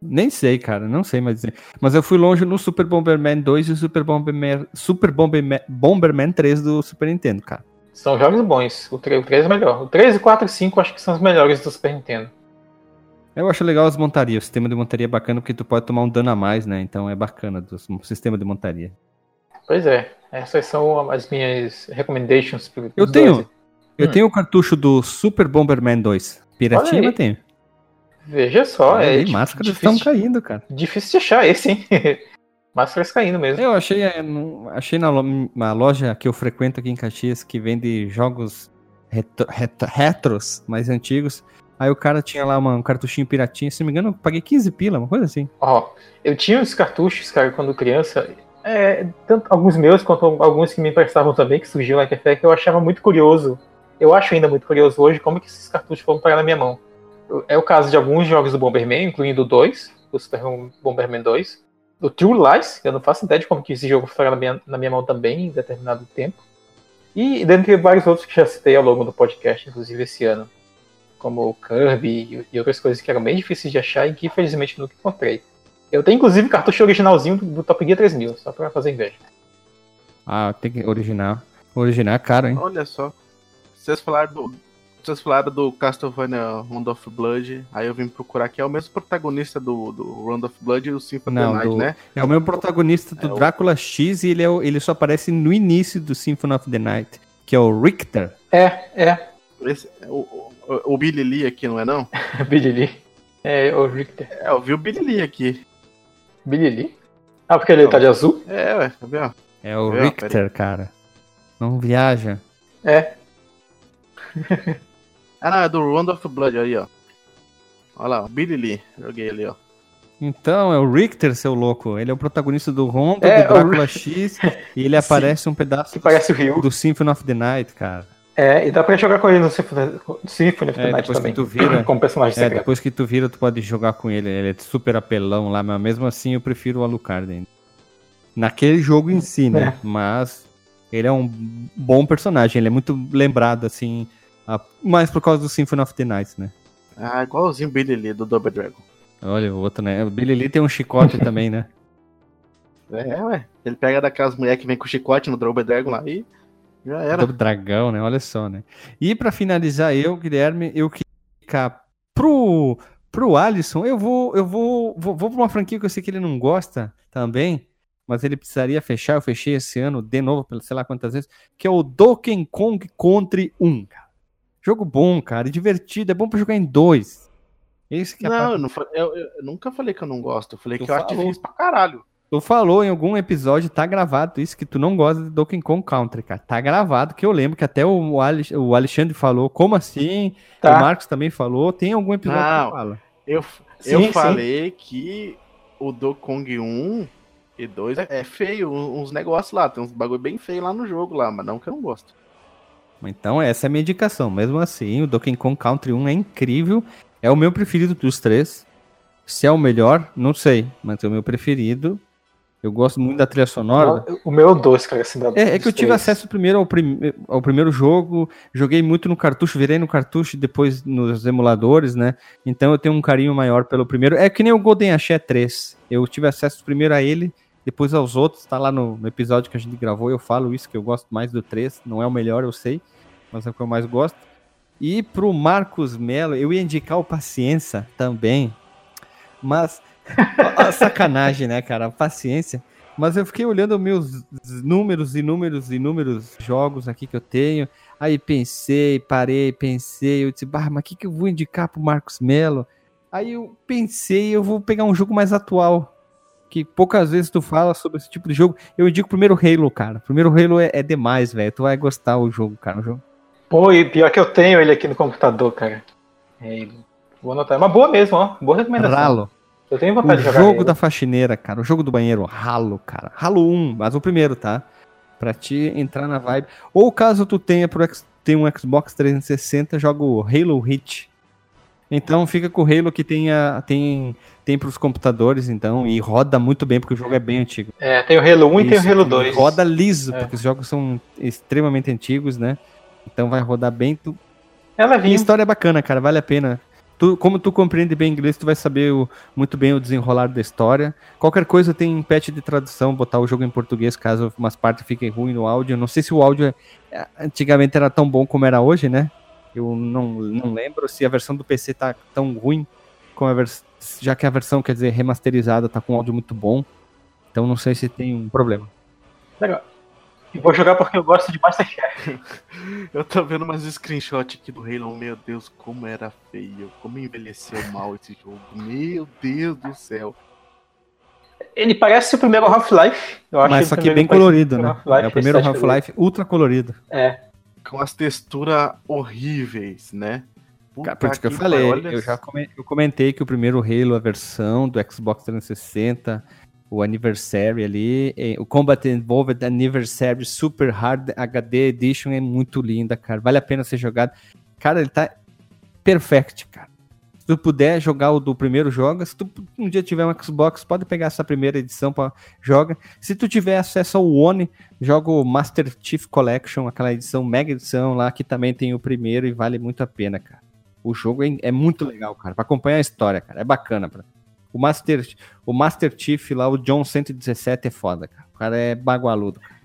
Nem sei, cara, não sei mais dizer. Mas eu fui longe no Super Bomberman 2 e o Super Bomberman, Super Bomberman, Bomberman 3 do Super Nintendo, cara. São jogos bons. O 3, o 3 é melhor. O 3, 4 e 5 acho que são os melhores do Super Nintendo. Eu acho legal as montarias. O sistema de montaria é bacana porque tu pode tomar um dano a mais, né? Então é bacana do sistema de montaria. Pois é. Essas são as minhas recommendations. Eu tenho. dois. Eu Hum. tenho o cartucho do Super Bomberman 2. Piratinha, mas tenho. Veja só. Olha é aí, máscaras difícil, estão caindo, cara. difícil de achar esse, hein? máscaras caindo mesmo. Eu achei, é, achei na uma loja que eu frequento aqui em Caxias que vende jogos retro- retro- retros mais antigos. Aí o cara tinha lá uma- um cartuchinho piratinha, se não me engano, eu paguei 15 pila, uma coisa assim. Ó, eu tinha os cartuchos, cara, quando criança. é, tanto alguns meus quanto alguns que me emprestavam também, que surgiu na Effect, eu achava muito curioso. Eu acho ainda muito curioso hoje como que esses cartuchos foram parar na minha mão. É o caso de alguns jogos do Bomberman, incluindo o 2, o Super Bomberman 2, o True Lies, eu não faço ideia de como que esse jogo foi na minha, na minha mão também em determinado tempo. E dentre vários outros que já citei ao longo do podcast, inclusive esse ano, como o Kirby e outras coisas que eram bem difíceis de achar e que infelizmente nunca encontrei. Eu tenho inclusive cartucho originalzinho do, do Top Gear 3000, só pra fazer inveja. Ah, tem que original. Original é caro, hein? Olha só. Vocês falaram do, vocês falaram do Castlevania Round of Blood, aí eu vim procurar que é o mesmo protagonista do, do Round of Blood e o Symphony of the Night, do, né? É o mesmo protagonista do é Drácula o... X e ele, é o, ele só aparece no início do Symphony of the Night, que é o Richter. É, é. Esse, o, o, o Billy Lee aqui, não é não? Billy Lee. É, o Richter. É, eu vi o Billy Lee aqui. Billy Lee? Ah, porque ele tá de azul? É, ué, tá vendo? É o Richter, cara. Não viaja. É. Ah, não, é do Round of Blood aí, ó. Olha lá, Billy Lee. Joguei ali, ó. Então, é o Richter, seu louco. Ele é o protagonista do Rondo, é, do Drácula X, e ele aparece um pedaço que parece o Rio. do Symphony of the Night, cara. É, e dá pra jogar com ele no Symphony, Symphony of the é, Night depois também. Que tu vira, como personagem é, depois que tu vira, tu pode jogar com ele. Ele é super apelão lá, mas mesmo assim eu prefiro o Alucard ainda. Naquele jogo em si, né? É. Mas ele é um bom personagem, ele é muito lembrado, assim, ah, mais por causa do Symphony of the Night, né? Ah, igualzinho o Billy Lee do Double Dragon. Olha, o outro, né? O Billy Lee tem um chicote também, né? É, ué. Ele pega daquelas mulheres que vem com chicote no Double Dragon lá e já era. Double Dragão, né? Olha só, né? E para finalizar, eu, Guilherme, eu queria ficar pro, pro Alisson, eu vou, eu vou, vou, vou pra uma franquia que eu sei que ele não gosta também, mas ele precisaria fechar. Eu fechei esse ano de novo, sei lá quantas vezes, que é o Donkey Kong Country 1, cara. Jogo bom, cara, divertido, é bom pra jogar em dois. Esse que é não, eu, não eu, eu, nunca falei que eu não gosto, eu falei tu que falou. eu acho difícil pra caralho. Tu falou em algum episódio, tá gravado isso, que tu não gosta de Donkey Kong Country, cara. Tá gravado, que eu lembro que até o, o Alexandre falou, como assim? Tá. O Marcos também falou, tem algum episódio não, que fala. Eu, eu sim, falei sim. que o Donkey Kong 1 e 2 é, é feio, uns negócios lá, tem uns bagulho bem feio lá no jogo lá, mas não que eu não gosto. Então essa é a minha indicação. Mesmo assim, o Donkey Kong Country 1 é incrível. É o meu preferido dos três. Se é o melhor, não sei, mas é o meu preferido. Eu gosto muito da trilha sonora. O meu é 2, cara. Assim, é, é que eu tive acesso primeiro ao, prim ao primeiro jogo, joguei muito no cartucho, virei no cartucho e depois nos emuladores, né? Então eu tenho um carinho maior pelo primeiro. É que nem o Golden Axé 3. Eu tive acesso primeiro a ele depois aos outros, tá lá no, no, episódio que a gente gravou, eu falo isso, que eu gosto mais do 3, não é o melhor, eu sei, mas é o que eu mais gosto. E pro Marcos Mello, eu ia indicar o Paciência também, mas a sacanagem, né, cara, a paciência. Mas eu fiquei olhando meus números e números e números jogos aqui que eu tenho. Aí pensei, parei, pensei, eu disse, bah, mas o que, que eu vou indicar pro Marcos Mello? Aí eu pensei, eu vou pegar um jogo mais atual que poucas vezes tu fala sobre esse tipo de jogo. Eu indico primeiro Halo, cara. Primeiro Halo é, é demais, velho. Tu vai gostar o jogo, cara. O jogo. Pô, e pior que eu tenho ele aqui no computador, cara. Halo. Vou anotar. É uma boa mesmo, ó. Boa recomendação. Ralo. Eu tenho vontade o de jogar. O jogo Halo. da faxineira, cara. O jogo do banheiro. Ralo, cara. Ralo 1, mas o primeiro, tá? Pra te entrar na vibe. Ou caso tu tenha pro, tem um Xbox 360, joga o Halo Hit. Então fica com o Halo que tem, a, tem, tem para os computadores, então, e roda muito bem, porque o jogo é bem antigo. É, tem o Halo 1 Isso, e tem o Halo 2. Roda liso, é. porque os jogos são extremamente antigos, né? Então vai rodar bem. Tu... Ela vinha. a história é bacana, cara, vale a pena. Tu, como tu compreende bem inglês, tu vai saber o, muito bem o desenrolar da história. Qualquer coisa tem patch de tradução, botar o jogo em português caso umas partes fiquem ruins no áudio. Não sei se o áudio é, antigamente era tão bom como era hoje, né? Eu não, não lembro se a versão do PC tá tão ruim como a versão. Já que a versão, quer dizer, remasterizada tá com áudio muito bom. Então não sei se tem um problema. Legal. Eu vou jogar porque eu gosto de Masterchef. eu tô vendo mais screenshot aqui do Halo. Meu Deus, como era feio. Como envelheceu mal esse jogo. Meu Deus do céu. Ele parece o primeiro Half-Life. Mas só que bem colorido, né? É o primeiro Half-Life ultra colorido. É com as texturas horríveis, né? Puta por isso que, eu falei, olha... eu já eu comentei que o primeiro Halo, a versão do Xbox 360, o Anniversary ali, o Combat Involved Anniversary Super Hard HD Edition é muito linda, cara. Vale a pena ser jogado. Cara, ele tá perfect, cara. Se tu puder jogar o do primeiro, joga. Se tu um dia tiver um Xbox, pode pegar essa primeira edição para joga. Se tu tiver acesso ao One, joga o Master Chief Collection, aquela edição, mega edição lá, que também tem o primeiro e vale muito a pena, cara. O jogo é, é muito legal, cara, para acompanhar a história, cara. É bacana, pra... O Master, o Master Chief lá, o John 117 é foda, cara. O cara é bagualudo, cara.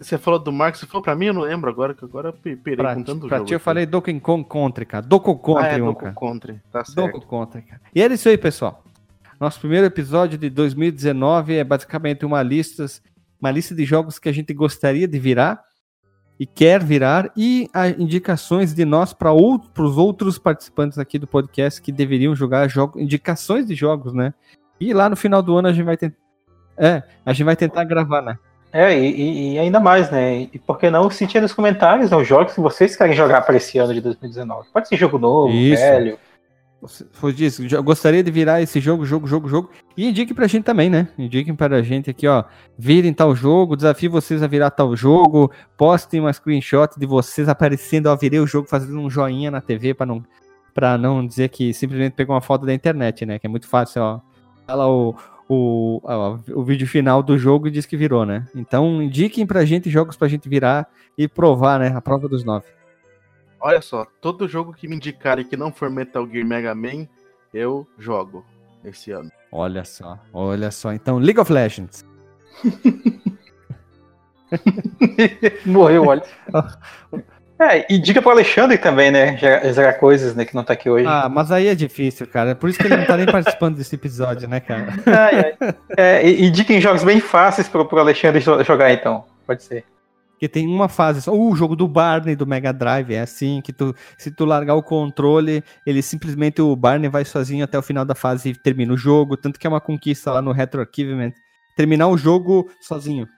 Você é, falou do Marcos, você falou pra mim, eu não lembro agora, que agora eu perei pra, com tanto pra jogo. Ti eu falei Donkey Kong Country, cara. Donkey Country ah, é, 1, Donkey cara. Country, tá certo. Donkey Country, cara. E é isso aí, pessoal. Nosso primeiro episódio de 2019 é basicamente uma lista, uma lista de jogos que a gente gostaria de virar e quer virar e indicações de nós para os outros participantes aqui do podcast que deveriam jogar jogos, indicações de jogos, né? E lá no final do ano a gente vai tentar, é, a gente vai tentar gravar, né? É, e, e, ainda mais, né? E por que não sentir nos comentários né, os jogos que vocês querem jogar para esse ano de 2019? Pode ser jogo novo, Isso. velho. Foi disso. Gostaria de virar esse jogo, jogo, jogo, jogo. E indique pra gente também, né? Indiquem para a gente aqui, ó. Virem tal jogo, desafio vocês a virar tal jogo. Postem uma screenshot de vocês aparecendo, ó, virei o jogo, fazendo um joinha na TV para não, pra não dizer que simplesmente pegou uma foto da internet, né? Que é muito fácil, ó. Fala o, o, o vídeo final do jogo e diz que virou, né? Então indiquem pra gente jogos pra gente virar e provar, né? A prova dos nove. Olha só, todo jogo que me indicarem que não for Metal Gear Mega Man, eu jogo esse ano. Olha só, olha só. Então, League of Legends. Morreu, olha. É, e dica pro Alexandre também, né? Jogar coisas né, que não tá aqui hoje. Ah, mas aí é difícil, cara. Por isso que ele não tá nem participando desse episódio, né, cara? É, e, e dica em jogos bem fáceis pro, pro Alexandre jogar, então. Pode ser. Que tem uma fase só. Uh, o jogo do Barney do Mega Drive é assim, que tu, se tu largar o controle, ele simplesmente, o Barney vai sozinho até o final da fase e termina o jogo. Tanto que é uma conquista lá no Retro Archivement. Terminar o jogo sozinho.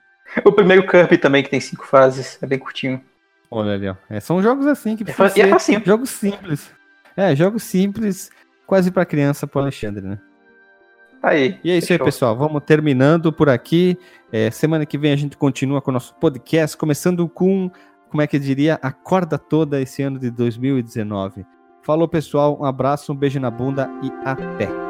O primeiro Kirby também, que tem cinco fases, é bem curtinho. Olha ali, ó. É, são jogos assim que é precisam é, ser é jogos simples. É, jogos simples, quase para criança pro Alexandre, né? Aí. E é isso fechou. aí, pessoal. Vamos terminando por aqui. É, semana que vem a gente continua com o nosso podcast, começando com, como é que eu diria, a corda toda esse ano de 2019. Falou, pessoal. Um abraço, um beijo na bunda e até.